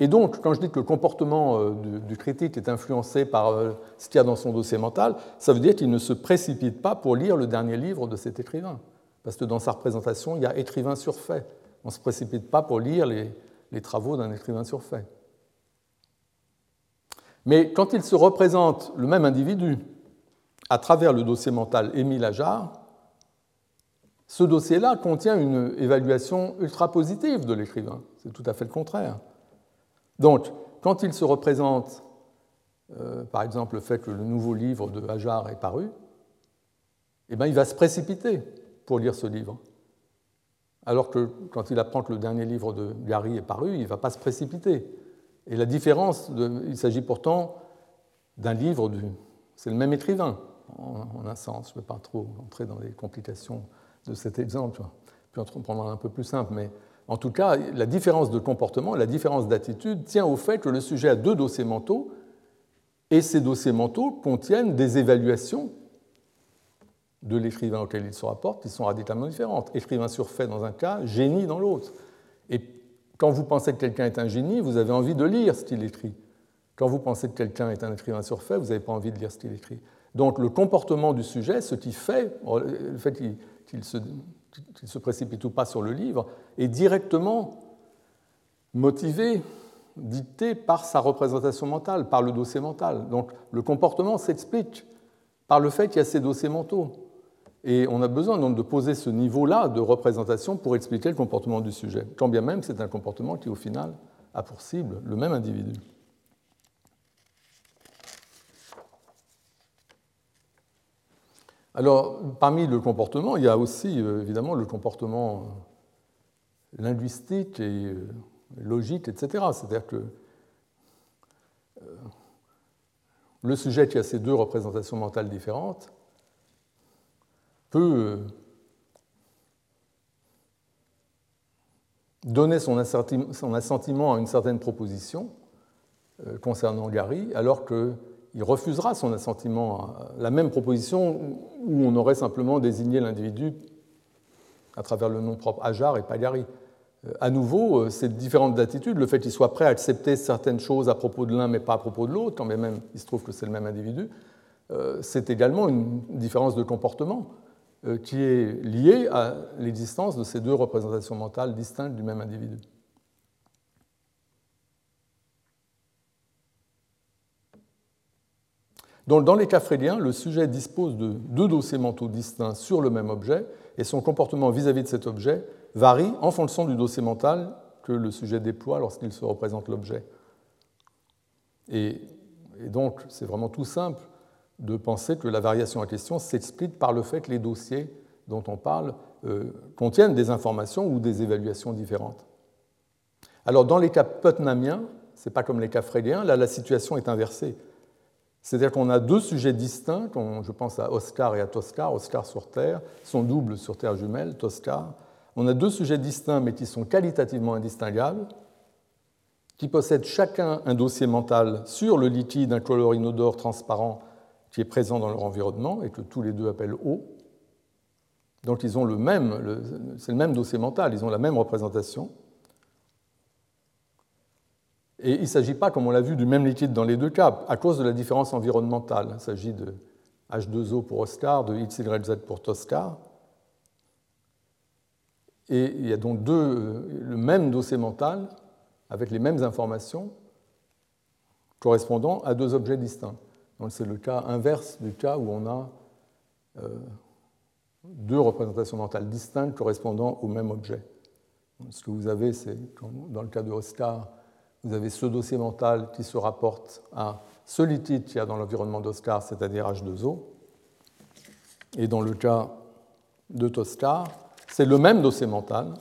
Et donc, quand je dis que le comportement euh, du, critique est influencé par euh, ce qu'il y a dans son dossier mental, ça veut dire qu'il ne se précipite pas pour lire le dernier livre de cet écrivain. Parce que dans sa représentation, il y a écrivain surfait. On ne se précipite pas pour lire les, travaux d'un écrivain surfait. Mais quand il se représente le même individu à travers le dossier mental Émile Ajar, ce dossier-là contient une évaluation ultra positive de l'écrivain. C'est tout à fait le contraire. Donc, quand il se représente, euh, par exemple, le fait que le nouveau livre de Hajar est paru, eh bien, il va se précipiter pour lire ce livre. Alors que quand il apprend que le dernier livre de Gary est paru, il ne va pas se précipiter. Et la différence, il s'agit pourtant d'un livre du. C'est le même écrivain, en, un sens. Je ne vais pas trop entrer dans les complications de cet exemple. Je vais prendre un peu plus simple, mais en tout cas, la différence de comportement, la différence d'attitude tient au fait que le sujet a deux dossiers mentaux et ces dossiers mentaux contiennent des évaluations de l'écrivain auquel il se rapporte qui sont radicalement différentes. Écrivain surfait dans un cas, génie dans l'autre. Et quand vous pensez que quelqu'un est un génie, vous avez envie de lire ce qu'il écrit. Quand vous pensez que quelqu'un est un écrivain surfait, vous n'avez pas envie de lire ce qu'il écrit. Donc le comportement du sujet, ce qui fait, le fait qu'il qu'il se, se, précipite ou pas sur le livre, est directement motivé, dicté par sa représentation mentale, par le dossier mental. Donc le comportement s'explique par le fait qu'il y a ces dossiers mentaux. Et on a besoin donc de poser ce niveau-là de représentation pour expliquer le comportement du sujet, quand bien même c'est un comportement qui au final a pour cible le même individu. Alors, parmi le comportement, il y a aussi euh, évidemment le comportement euh, linguistique et euh, logique, etc. C'est-à-dire que le sujet qui a ces deux représentations mentales différentes peut donner son assentiment à une certaine proposition concernant Gary, alors que il refusera son assentiment à la même proposition où on aurait simplement désigné l'individu à travers le nom propre Ajar et Pagari. Euh, à nouveau, euh, cette différence d'attitude, le fait qu'il soit prêt à accepter certaines choses à propos de l'un mais pas à propos de l'autre, quand même il se trouve que c'est le même individu, euh, c'est également une différence de comportement qui est liée à l'existence de ces deux représentations mentales distinctes du même individu. Donc, dans les cas fréliens, le sujet dispose de deux dossiers mentaux distincts sur le même objet et son comportement vis-à-vis de cet objet varie en fonction du dossier mental que le sujet déploie lorsqu'il se représente l'objet. Et donc, c'est vraiment tout simple de penser que la variation en question s'explique par le fait que les dossiers dont on parle euh, contiennent des informations ou des évaluations différentes. Alors, dans les cas putnamiens, ce n'est pas comme les cas fréliens, là, la situation est inversée. C'est-à-dire qu'on a deux sujets distincts, je pense à Oscar et à Toscar, Oscar sur Terre, son double sur Terre jumelle, Toscar. On a deux sujets distincts mais qui sont qualitativement indistinguables, qui possèdent chacun un dossier mental sur le liquide incolore inodore transparent qui est présent dans leur environnement et que tous les deux appellent eau. Donc ils ont c'est le même dossier mental, ils ont la même représentation. Et il ne s'agit pas, comme on l'a vu, du même liquide dans les deux cas, à cause de la différence environnementale. Il s'agit de H2O pour Oscar, de XYZ pour Toscar. Et il y a donc le même dossier mental, avec les mêmes informations, correspondant à deux objets distincts. Donc c'est le cas inverse du cas où on a euh, deux représentations mentales distinctes correspondant au même objet. ce que vous avez, c'est dans le cas de Oscar, vous avez ce dossier mental qui se rapporte à ce liquide qu'il y a dans l'environnement d'Oscar, c'est-à-dire H2O. Et dans le cas de Toscar, c'est le même dossier mental,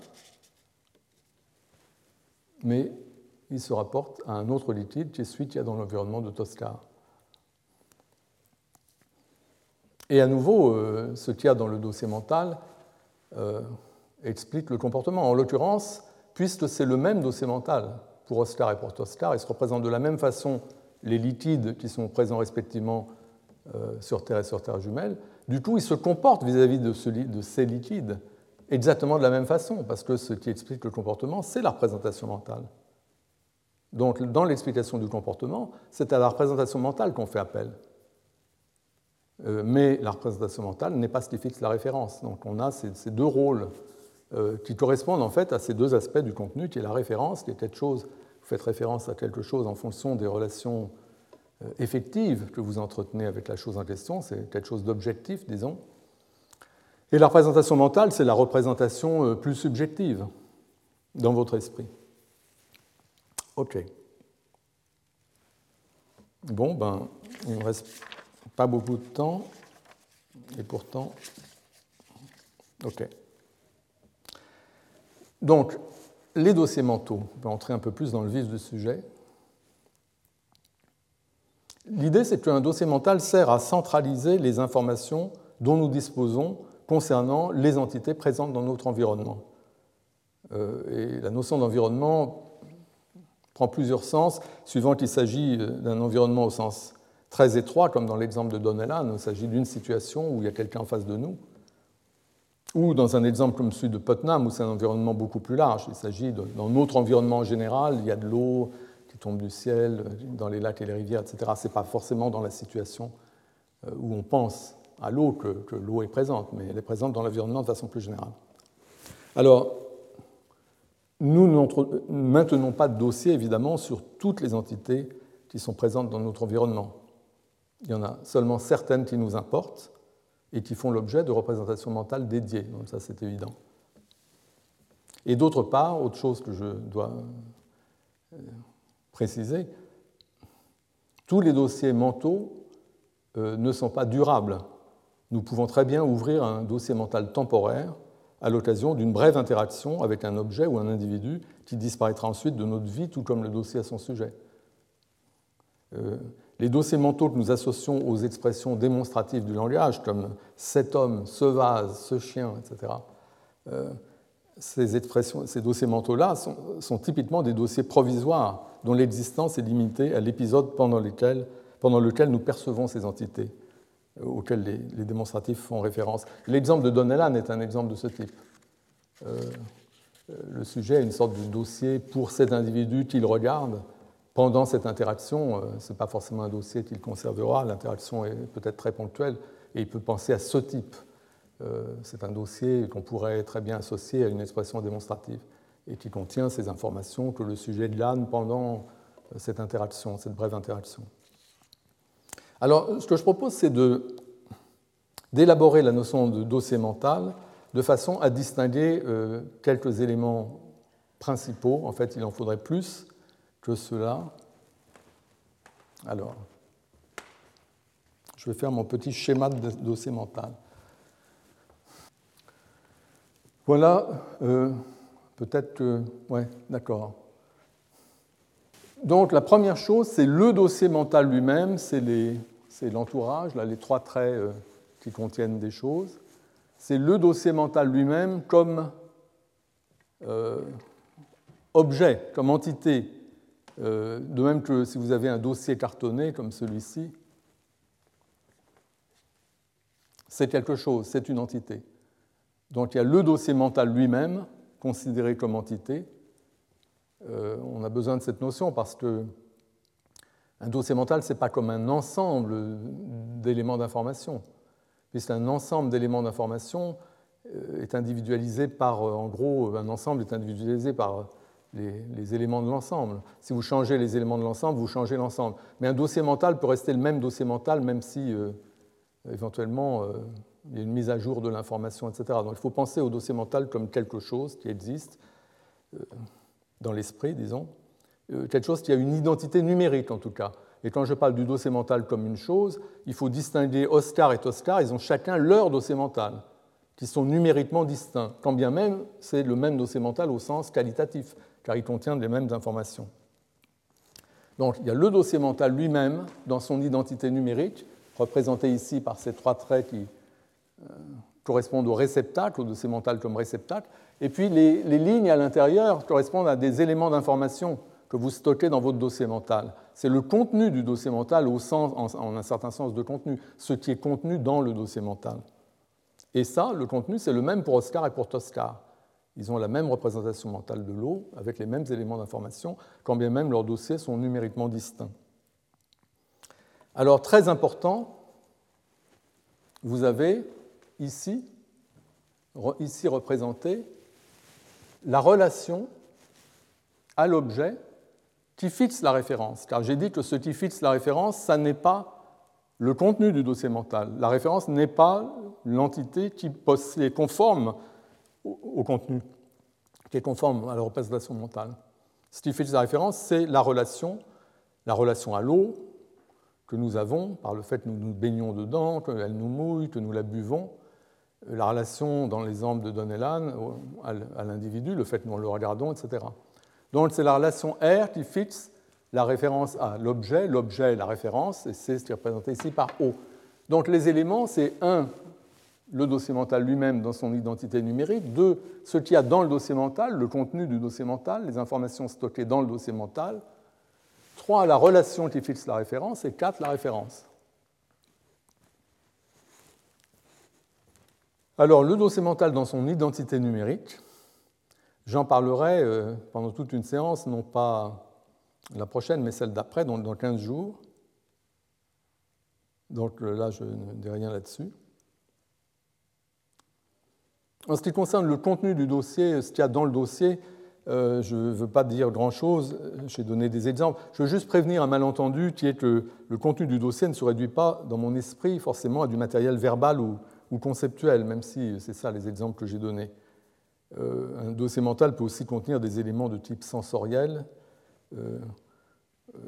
mais il se rapporte à un autre liquide qui est celui qu'il y a dans l'environnement de Toscar. Et à nouveau, euh, ce qu'il y a dans le dossier mental euh, explique le comportement. En l'occurrence, puisque c'est le même dossier mental, pour Oscar et pour Toscar, ils se représentent de la même façon les liquides qui sont présents respectivement euh, sur Terre et sur Terre jumelle. Du coup, ils se comportent vis-à-vis de, ces liquides exactement de la même façon, parce que ce qui explique le comportement, c'est la représentation mentale. Donc, dans l'explication du comportement, c'est à la représentation mentale qu'on fait appel. Euh, mais la représentation mentale n'est pas ce qui fixe la référence. Donc, on a ces deux rôles qui correspondent en fait à ces deux aspects du contenu, qui est la référence, qui est quelque chose, vous faites référence à quelque chose en fonction des relations euh, effectives que vous entretenez avec la chose en question, c'est quelque chose d'objectif, disons. Et la représentation mentale, c'est la représentation euh, plus subjective dans votre esprit. OK. Bon, ben, il ne reste pas beaucoup de temps, et pourtant, OK. Donc, les dossiers mentaux, on peut entrer un peu plus dans le vif du sujet. L'idée, c'est qu'un dossier mental sert à centraliser les informations dont nous disposons concernant les entités présentes dans notre environnement. Euh, et la notion d'environnement prend plusieurs sens, suivant qu'il s'agit d'un environnement au sens très étroit, comme dans l'exemple de Donnellan, il s'agit d'une situation où il y a quelqu'un en face de nous, ou dans un exemple comme celui de Putnam, où c'est un environnement beaucoup plus large. Il s'agit, dans notre environnement général, il y a de l'eau qui tombe du ciel, dans les lacs et les rivières, etc. Ce n'est pas forcément dans la situation euh, où on pense à l'eau que, l'eau est présente, mais elle est présente dans l'environnement de façon plus générale. Alors, nous ne maintenons pas de dossier, évidemment, sur toutes les entités qui sont présentes dans notre environnement. Il y en a seulement certaines qui nous importent, et qui font l'objet de représentations mentales dédiées. Donc ça, c'est évident. Et d'autre part, autre chose que je dois euh, préciser, tous les dossiers mentaux euh, ne sont pas durables. Nous pouvons très bien ouvrir un dossier mental temporaire à l'occasion d'une brève interaction avec un objet ou un individu qui disparaîtra ensuite de notre vie, tout comme le dossier à son sujet. Les dossiers mentaux que nous associons aux expressions démonstratives du langage, comme cet homme, ce vase, ce chien, etc., euh, ces, expressions, ces dossiers mentaux-là sont, typiquement des dossiers provisoires dont l'existence est limitée à l'épisode pendant, pendant, lequel nous percevons ces entités euh, auxquelles les, démonstratifs font référence. L'exemple de Donnellan est un exemple de ce type. Euh, le sujet est une sorte de dossier pour cet individu qu'il regarde pendant cette interaction, euh, ce n'est pas forcément un dossier qu'il conservera, l'interaction est peut-être très ponctuelle, et il peut penser à ce type. Euh, c'est un dossier qu'on pourrait très bien associer à une expression démonstrative, et qui contient ces informations que le sujet glane pendant euh, cette interaction, cette brève interaction. Alors, ce que je propose, c'est d'élaborer la notion de dossier mental de façon à distinguer quelques éléments principaux. En fait, il en faudrait plus que cela. Alors, Je vais faire mon petit schéma de dossier mental. Voilà, euh, peut-être que... Ouais, d'accord. Donc la première chose, c'est le dossier mental lui-même, c'est l'entourage, là les trois traits euh, qui contiennent des choses. C'est le dossier mental lui-même comme euh, objet, comme entité. Euh, de même que si vous avez un dossier cartonné comme celui-ci, c'est quelque chose, c'est une entité. Donc il y a le dossier mental lui-même, considéré comme entité, euh, on a besoin de cette notion parce que un dossier mental, ce n'est pas comme un ensemble d'éléments d'information. Puisque un ensemble d'éléments d'information euh, est individualisé par, en gros, un ensemble est individualisé par les, éléments de l'ensemble. Si vous changez les éléments de l'ensemble, vous changez l'ensemble. Mais un dossier mental peut rester le même dossier mental, même si éventuellement il y a une mise à jour de l'information, etc. Donc il faut penser au dossier mental comme quelque chose qui existe dans l'esprit, disons, euh, quelque chose qui a une identité numérique en tout cas. Et quand je parle du dossier mental comme une chose, il faut distinguer Oscar et Toscar, ils ont chacun leur dossier mental, qui sont numériquement distincts, quand bien même c'est le même dossier mental au sens qualitatif, car il contient les mêmes informations. Donc il y a le dossier mental lui-même dans son identité numérique, représenté ici par ces trois traits qui euh, correspondent au réceptacle, au dossier mental comme réceptacle, et puis les, lignes à l'intérieur correspondent à des éléments d'information que vous stockez dans votre dossier mental. C'est le contenu du dossier mental sens, en, un certain sens de contenu, ce qui est contenu dans le dossier mental. Et ça, le contenu, c'est le même pour Oscar et pour Toscar. Ils ont la même représentation mentale de l'eau, avec les mêmes éléments d'information, quand bien même leurs dossiers sont numériquement distincts. Alors, très important, vous avez ici, ici représenté la relation à l'objet qui fixe la référence. Car j'ai dit que ce qui fixe la référence, ça n'est pas le contenu du dossier mental. La référence n'est pas l'entité qui est conforme au contenu, qui est conforme à la représentation mentale. Ce qui fixe la référence, c'est la relation, la relation à l'eau que nous avons par le fait que nous nous baignons dedans, qu'elle nous mouille, que nous la buvons, la relation dans l'exemple de Donnellan à l'individu, le fait que nous le regardons, etc. Donc c'est la relation R qui fixe la référence à l'objet, l'objet est la référence, et c'est ce qui est représenté ici par O. Donc les éléments, c'est un, le dossier mental lui-même dans son identité numérique, deux, ce qu'il y a dans le dossier mental, le contenu du dossier mental, les informations stockées dans le dossier mental, trois, la relation qui fixe la référence, et quatre, la référence. Alors, le dossier mental dans son identité numérique, j'en parlerai euh, pendant toute une séance, non pas la prochaine, mais celle d'après, dans 15 jours. Donc là, je ne dis rien là-dessus. En ce qui concerne le contenu du dossier, ce qu'il y a dans le dossier, euh, je ne veux pas dire grand-chose, j'ai donné des exemples. Je veux juste prévenir un malentendu qui est que le contenu du dossier ne se réduit pas, dans mon esprit, forcément à du matériel verbal ou, conceptuel, même si c'est ça les exemples que j'ai donnés. Euh, un dossier mental peut aussi contenir des éléments de type sensoriel, euh, euh,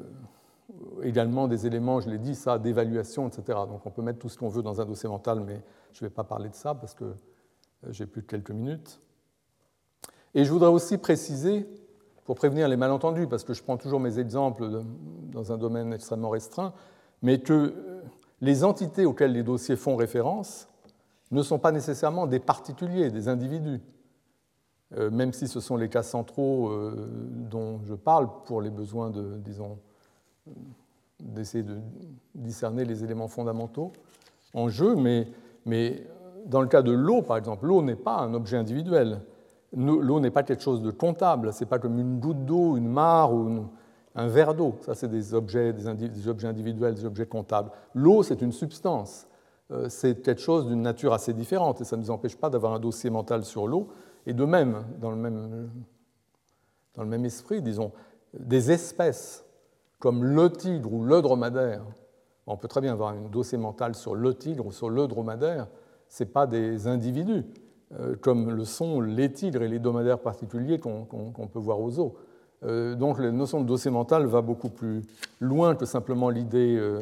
également des éléments, je l'ai dit, ça, d'évaluation, etc. Donc on peut mettre tout ce qu'on veut dans un dossier mental, mais je ne vais pas parler de ça parce que j'ai plus que quelques minutes. Et je voudrais aussi préciser, pour prévenir les malentendus, parce que je prends toujours mes exemples dans un domaine extrêmement restreint, mais que les entités auxquelles les dossiers font référence ne sont pas nécessairement des particuliers, des individus, euh, même si ce sont les cas centraux euh, dont je parle pour les besoins de, disons, d'essayer de discerner les éléments fondamentaux en jeu, mais, mais dans le cas de l'eau, par exemple, l'eau n'est pas un objet individuel. L'eau n'est pas quelque chose de comptable, c'est pas comme une goutte d'eau, une mare ou un verre d'eau. Ça, c'est des objets, des, objets individuels, des objets comptables. L'eau, c'est une substance. Euh, c'est quelque chose d'une nature assez différente et ça ne nous empêche pas d'avoir un dossier mental sur l'eau. Et de même, dans le même, dans le même esprit, disons, des espèces comme le tigre ou le dromadaire, on peut très bien avoir un dossier mental sur le tigre ou sur le dromadaire, ce pas des individus, euh, comme le sont les tigres et les dromadaires particuliers qu'on peut voir aux eaux. Euh, donc la notion de dossier mental va beaucoup plus loin que simplement l'idée, euh,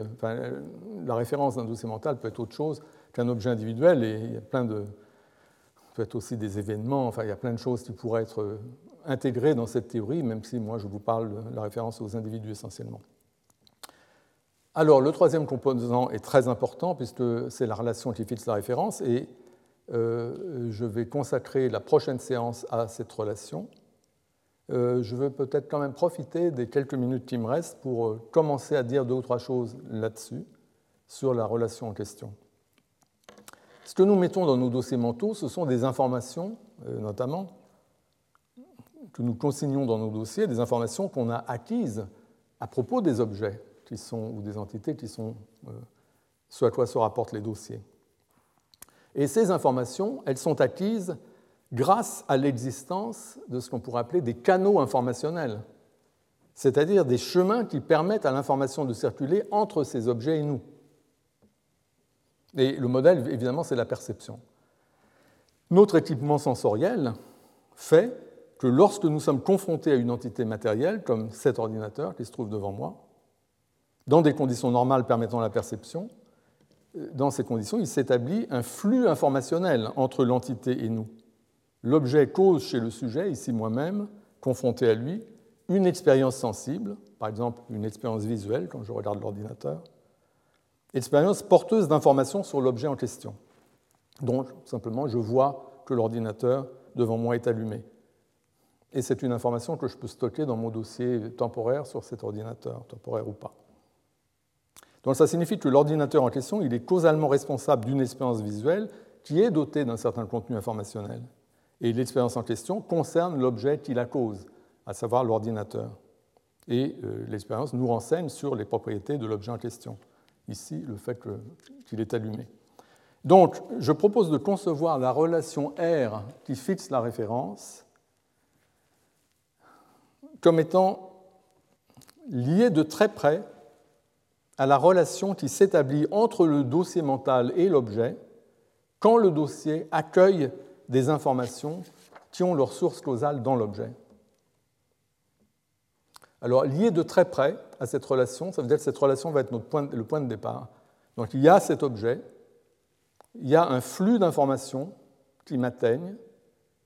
la référence d'un dossier mental peut être autre chose qu'un objet individuel et il y a plein de, peut être aussi des événements, enfin il y a plein de choses qui pourraient être intégrées dans cette théorie, même si moi je vous parle de la référence aux individus essentiellement. Alors le troisième composant est très important puisque c'est la relation qui fixe la référence et je vais consacrer la prochaine séance à cette relation. Euh, je veux peut-être quand même profiter des quelques minutes qui me restent pour euh, commencer à dire deux ou trois choses là-dessus, sur la relation en question. Ce que nous mettons dans nos dossiers mentaux, ce sont des informations, euh, notamment, que nous consignons dans nos dossiers, des informations qu'on a acquises à propos des objets qui sont, ou des entités qui sont ce à quoi se rapportent les dossiers. Et ces informations, elles sont acquises grâce à l'existence de ce qu'on pourrait appeler des canaux informationnels, c'est-à-dire des chemins qui permettent à l'information de circuler entre ces objets et nous. Et le modèle, évidemment, c'est la perception. Notre équipement sensoriel fait que lorsque nous sommes confrontés à une entité matérielle, comme cet ordinateur qui se trouve devant moi, dans des conditions normales permettant la perception, dans ces conditions, il s'établit un flux informationnel entre l'entité et nous. L'objet cause chez le sujet, ici moi-même, confronté à lui, une expérience sensible, par exemple une expérience visuelle quand je regarde l'ordinateur, expérience porteuse d'informations sur l'objet en question. Donc, simplement, je vois que l'ordinateur devant moi est allumé. Et c'est une information que je peux stocker dans mon dossier temporaire sur cet ordinateur, temporaire ou pas. Donc ça signifie que l'ordinateur en question, il est causalement responsable d'une expérience visuelle qui est dotée d'un certain contenu informationnel. Et l'expérience en question concerne l'objet qui la cause, à savoir l'ordinateur. Et euh, l'expérience nous renseigne sur les propriétés de l'objet en question. Ici, le fait qu'il est allumé. Donc, je propose de concevoir la relation R qui fixe la référence comme étant liée de très près à la relation qui s'établit entre le dossier mental et l'objet quand le dossier accueille des informations qui ont leur source causale dans l'objet. Alors, lié de très près à cette relation, ça veut dire que cette relation va être notre le point de départ. Donc, il y a cet objet, il y a un flux d'informations qui m'atteignent,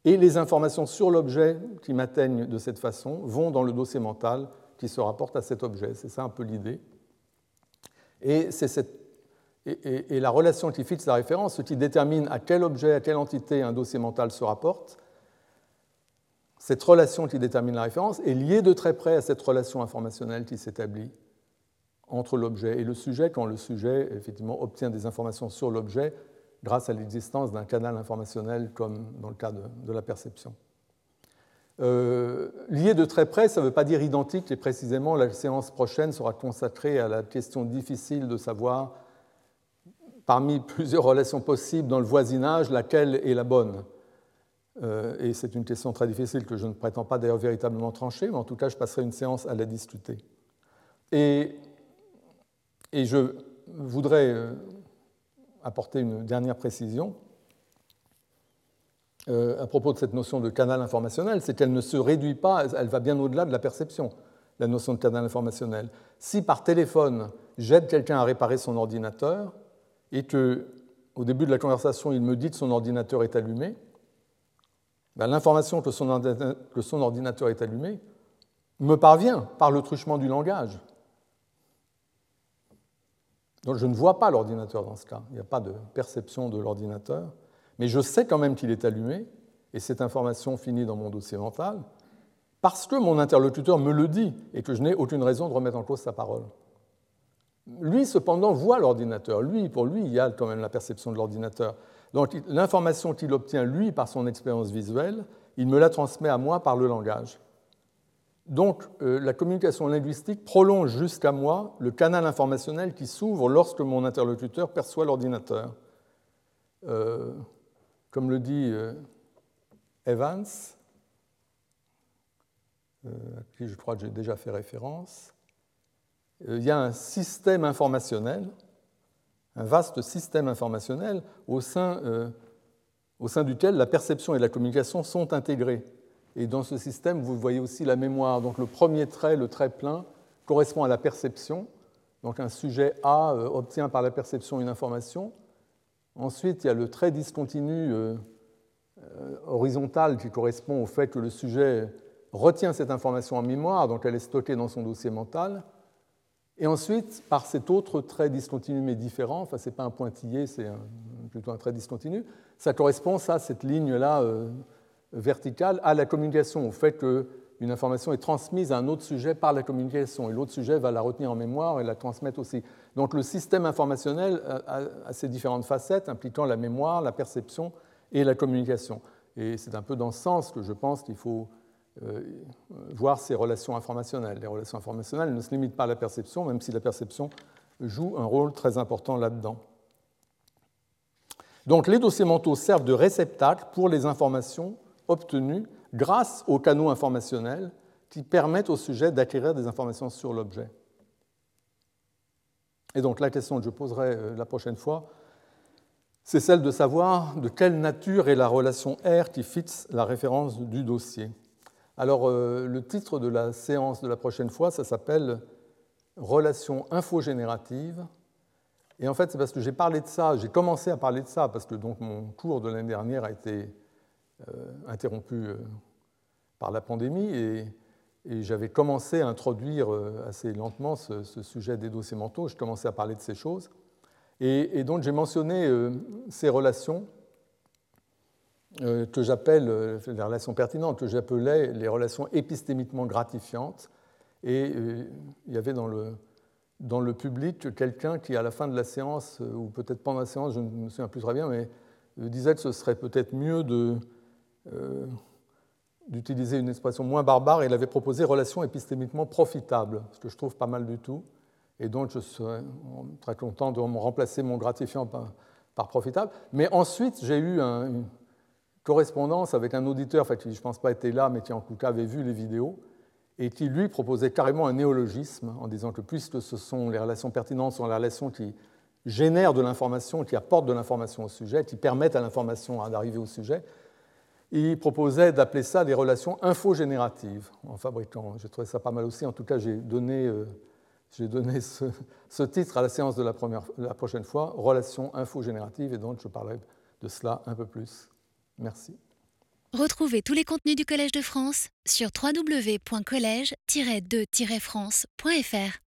et les informations sur l'objet qui m'atteignent de cette façon vont dans le dossier mental qui se rapporte à cet objet. C'est ça un peu l'idée. Et cette et, la relation qui fixe la référence, ce qui détermine à quel objet, à quelle entité un dossier mental se rapporte, cette relation qui détermine la référence est liée de très près à cette relation informationnelle qui s'établit entre l'objet et le sujet, quand le sujet effectivement obtient des informations sur l'objet grâce à l'existence d'un canal informationnel comme dans le cas de, la perception. Euh, lié de très près, ça ne veut pas dire identique, et précisément la séance prochaine sera consacrée à la question difficile de savoir parmi *laughs* plusieurs relations possibles dans le voisinage, laquelle est la bonne euh, Et c'est une question très difficile que je ne prétends pas d'ailleurs véritablement trancher, mais en tout cas, je passerai une séance à la discuter. Et, je voudrais euh, apporter une dernière précision euh, à propos de cette notion de canal informationnel, c'est qu'elle ne se réduit pas, elle va bien au-delà de la perception, la notion de canal informationnel. Si par téléphone, j'aide quelqu'un à réparer son ordinateur, et qu'au début de la conversation, il me dit que son ordinateur est allumé, ben, l'information que son, ordinateur est allumé me parvient par le truchement du langage. Donc je ne vois pas l'ordinateur dans ce cas, il n'y a pas de perception de l'ordinateur, mais je sais quand même qu'il est allumé, et cette information finit dans mon dossier mental, parce que mon interlocuteur me le dit et que je n'ai aucune raison de remettre en cause sa parole. Lui, cependant, voit l'ordinateur. Lui, pour lui, il y a quand même la perception de l'ordinateur. Donc l'information qu'il obtient, lui, par son expérience visuelle, il me la transmet à moi par le langage. Donc euh, la communication linguistique prolonge jusqu'à moi le canal informationnel qui s'ouvre lorsque mon interlocuteur perçoit l'ordinateur. Euh, comme le dit euh, Evans, à qui je crois que j'ai déjà fait référence, euh, il y a un système informationnel, un vaste système informationnel au sein, euh, au sein duquel la perception et la communication sont intégrées. Et dans ce système, vous voyez aussi la mémoire. Donc le premier trait, le trait plein, correspond à la perception. Donc un sujet A euh, obtient par la perception une information. Ensuite, il y a le trait discontinu euh, euh, horizontal qui correspond au fait que le sujet retient cette information en mémoire, donc elle est stockée dans son dossier mental. Et ensuite, par cet autre trait discontinu mais différent, enfin ce n'est pas un pointillé, c'est plutôt un trait discontinu, ça correspond, ça, cette ligne-là verticale, à la communication, au fait que une information est transmise à un autre sujet par la communication, et l'autre sujet va la retenir en mémoire et la transmettre aussi. Donc le système informationnel a, ces différentes facettes impliquant la mémoire, la perception et la communication. Et c'est un peu dans ce sens que je pense qu'il faut euh, voir ces relations informationnelles. Les relations informationnelles ne se limitent pas à la perception, même si la perception joue un rôle très important là-dedans. Donc les dossiers mentaux servent de réceptacle pour les informations obtenues grâce aux canaux informationnels qui permettent au sujet d'acquérir des informations sur l'objet. Et donc la question que je poserai euh, la prochaine fois, c'est celle de savoir de quelle nature est la relation R qui fixe la référence du dossier. Alors euh, le titre de la séance de la prochaine fois, ça s'appelle Relation infogénérative. Et en fait, c'est parce que j'ai parlé de ça, j'ai commencé à parler de ça, parce que donc mon cours de l'année dernière a été interrompu euh, par la pandémie et, j'avais commencé à introduire euh, assez lentement ce, sujet des dossiers mentaux. Je commençais à parler de ces choses. Et, donc j'ai mentionné ces relations que j'appelle les relations pertinentes, que j'appelais les relations épistémiquement gratifiantes. Et il y avait dans le, dans le public quelqu'un qui, à la fin de la séance, ou peut-être pendant la séance, je ne me souviens plus très bien, mais disait que ce serait peut-être mieux de, euh, d'utiliser une expression moins barbare, il avait proposé relation épistémiquement profitable, ce que je trouve pas mal du tout. Et donc, je serais très content de remplacer mon gratifiant par, profitable. Mais ensuite, j'ai eu une correspondance avec un auditeur, qui je ne pense pas était là, mais qui en tout cas avait vu les vidéos, et qui lui proposait carrément un néologisme en disant que puisque ce sont les relations pertinentes, sont les relations qui génèrent de l'information, qui apportent de l'information au sujet, qui permettent à l'information d'arriver au sujet, il proposait d'appeler ça des relations infogénératives en fabriquant. J'ai trouvé ça pas mal aussi. En tout cas, j'ai donné, euh, donné ce, titre à la séance de la, prochaine fois, relations infogénératives, et donc je parlerai de cela un peu plus. Merci. Retrouvez tous les contenus du Collège de France sur www.colège-2-france.fr.